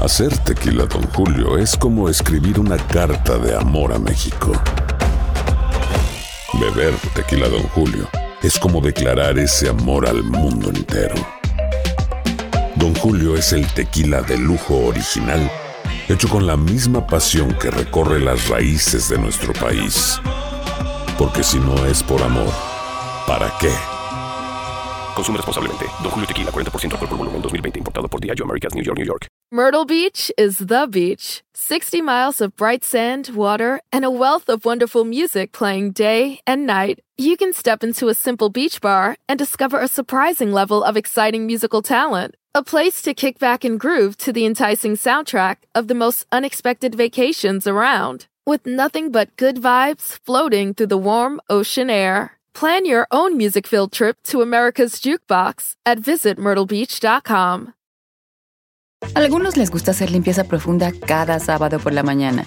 Hacer tequila, Don Julio, es como escribir una carta de amor a México. Beber tequila, Don Julio, es como declarar ese amor al mundo entero. Don Julio es el tequila de lujo original, hecho con la misma pasión que recorre las raíces de nuestro país. Porque si no es por amor, ¿para qué? Consume responsablemente. Don Julio Tequila, 40% alcohol por volumen, 2020. Importado por Diageo Americas, New York, New York. Myrtle Beach is the beach. 60 miles of bright sand, water, and a wealth of wonderful music playing day and night. You can step into a simple beach bar and discover a surprising level of exciting musical talent. A place to kick back and groove to the enticing soundtrack of the most unexpected vacations around. With nothing but good vibes floating through the warm ocean air. Plan your own music filled trip to America's Jukebox at visitmyrtlebeach.com. Algunos les gusta hacer limpieza profunda cada sábado por la mañana.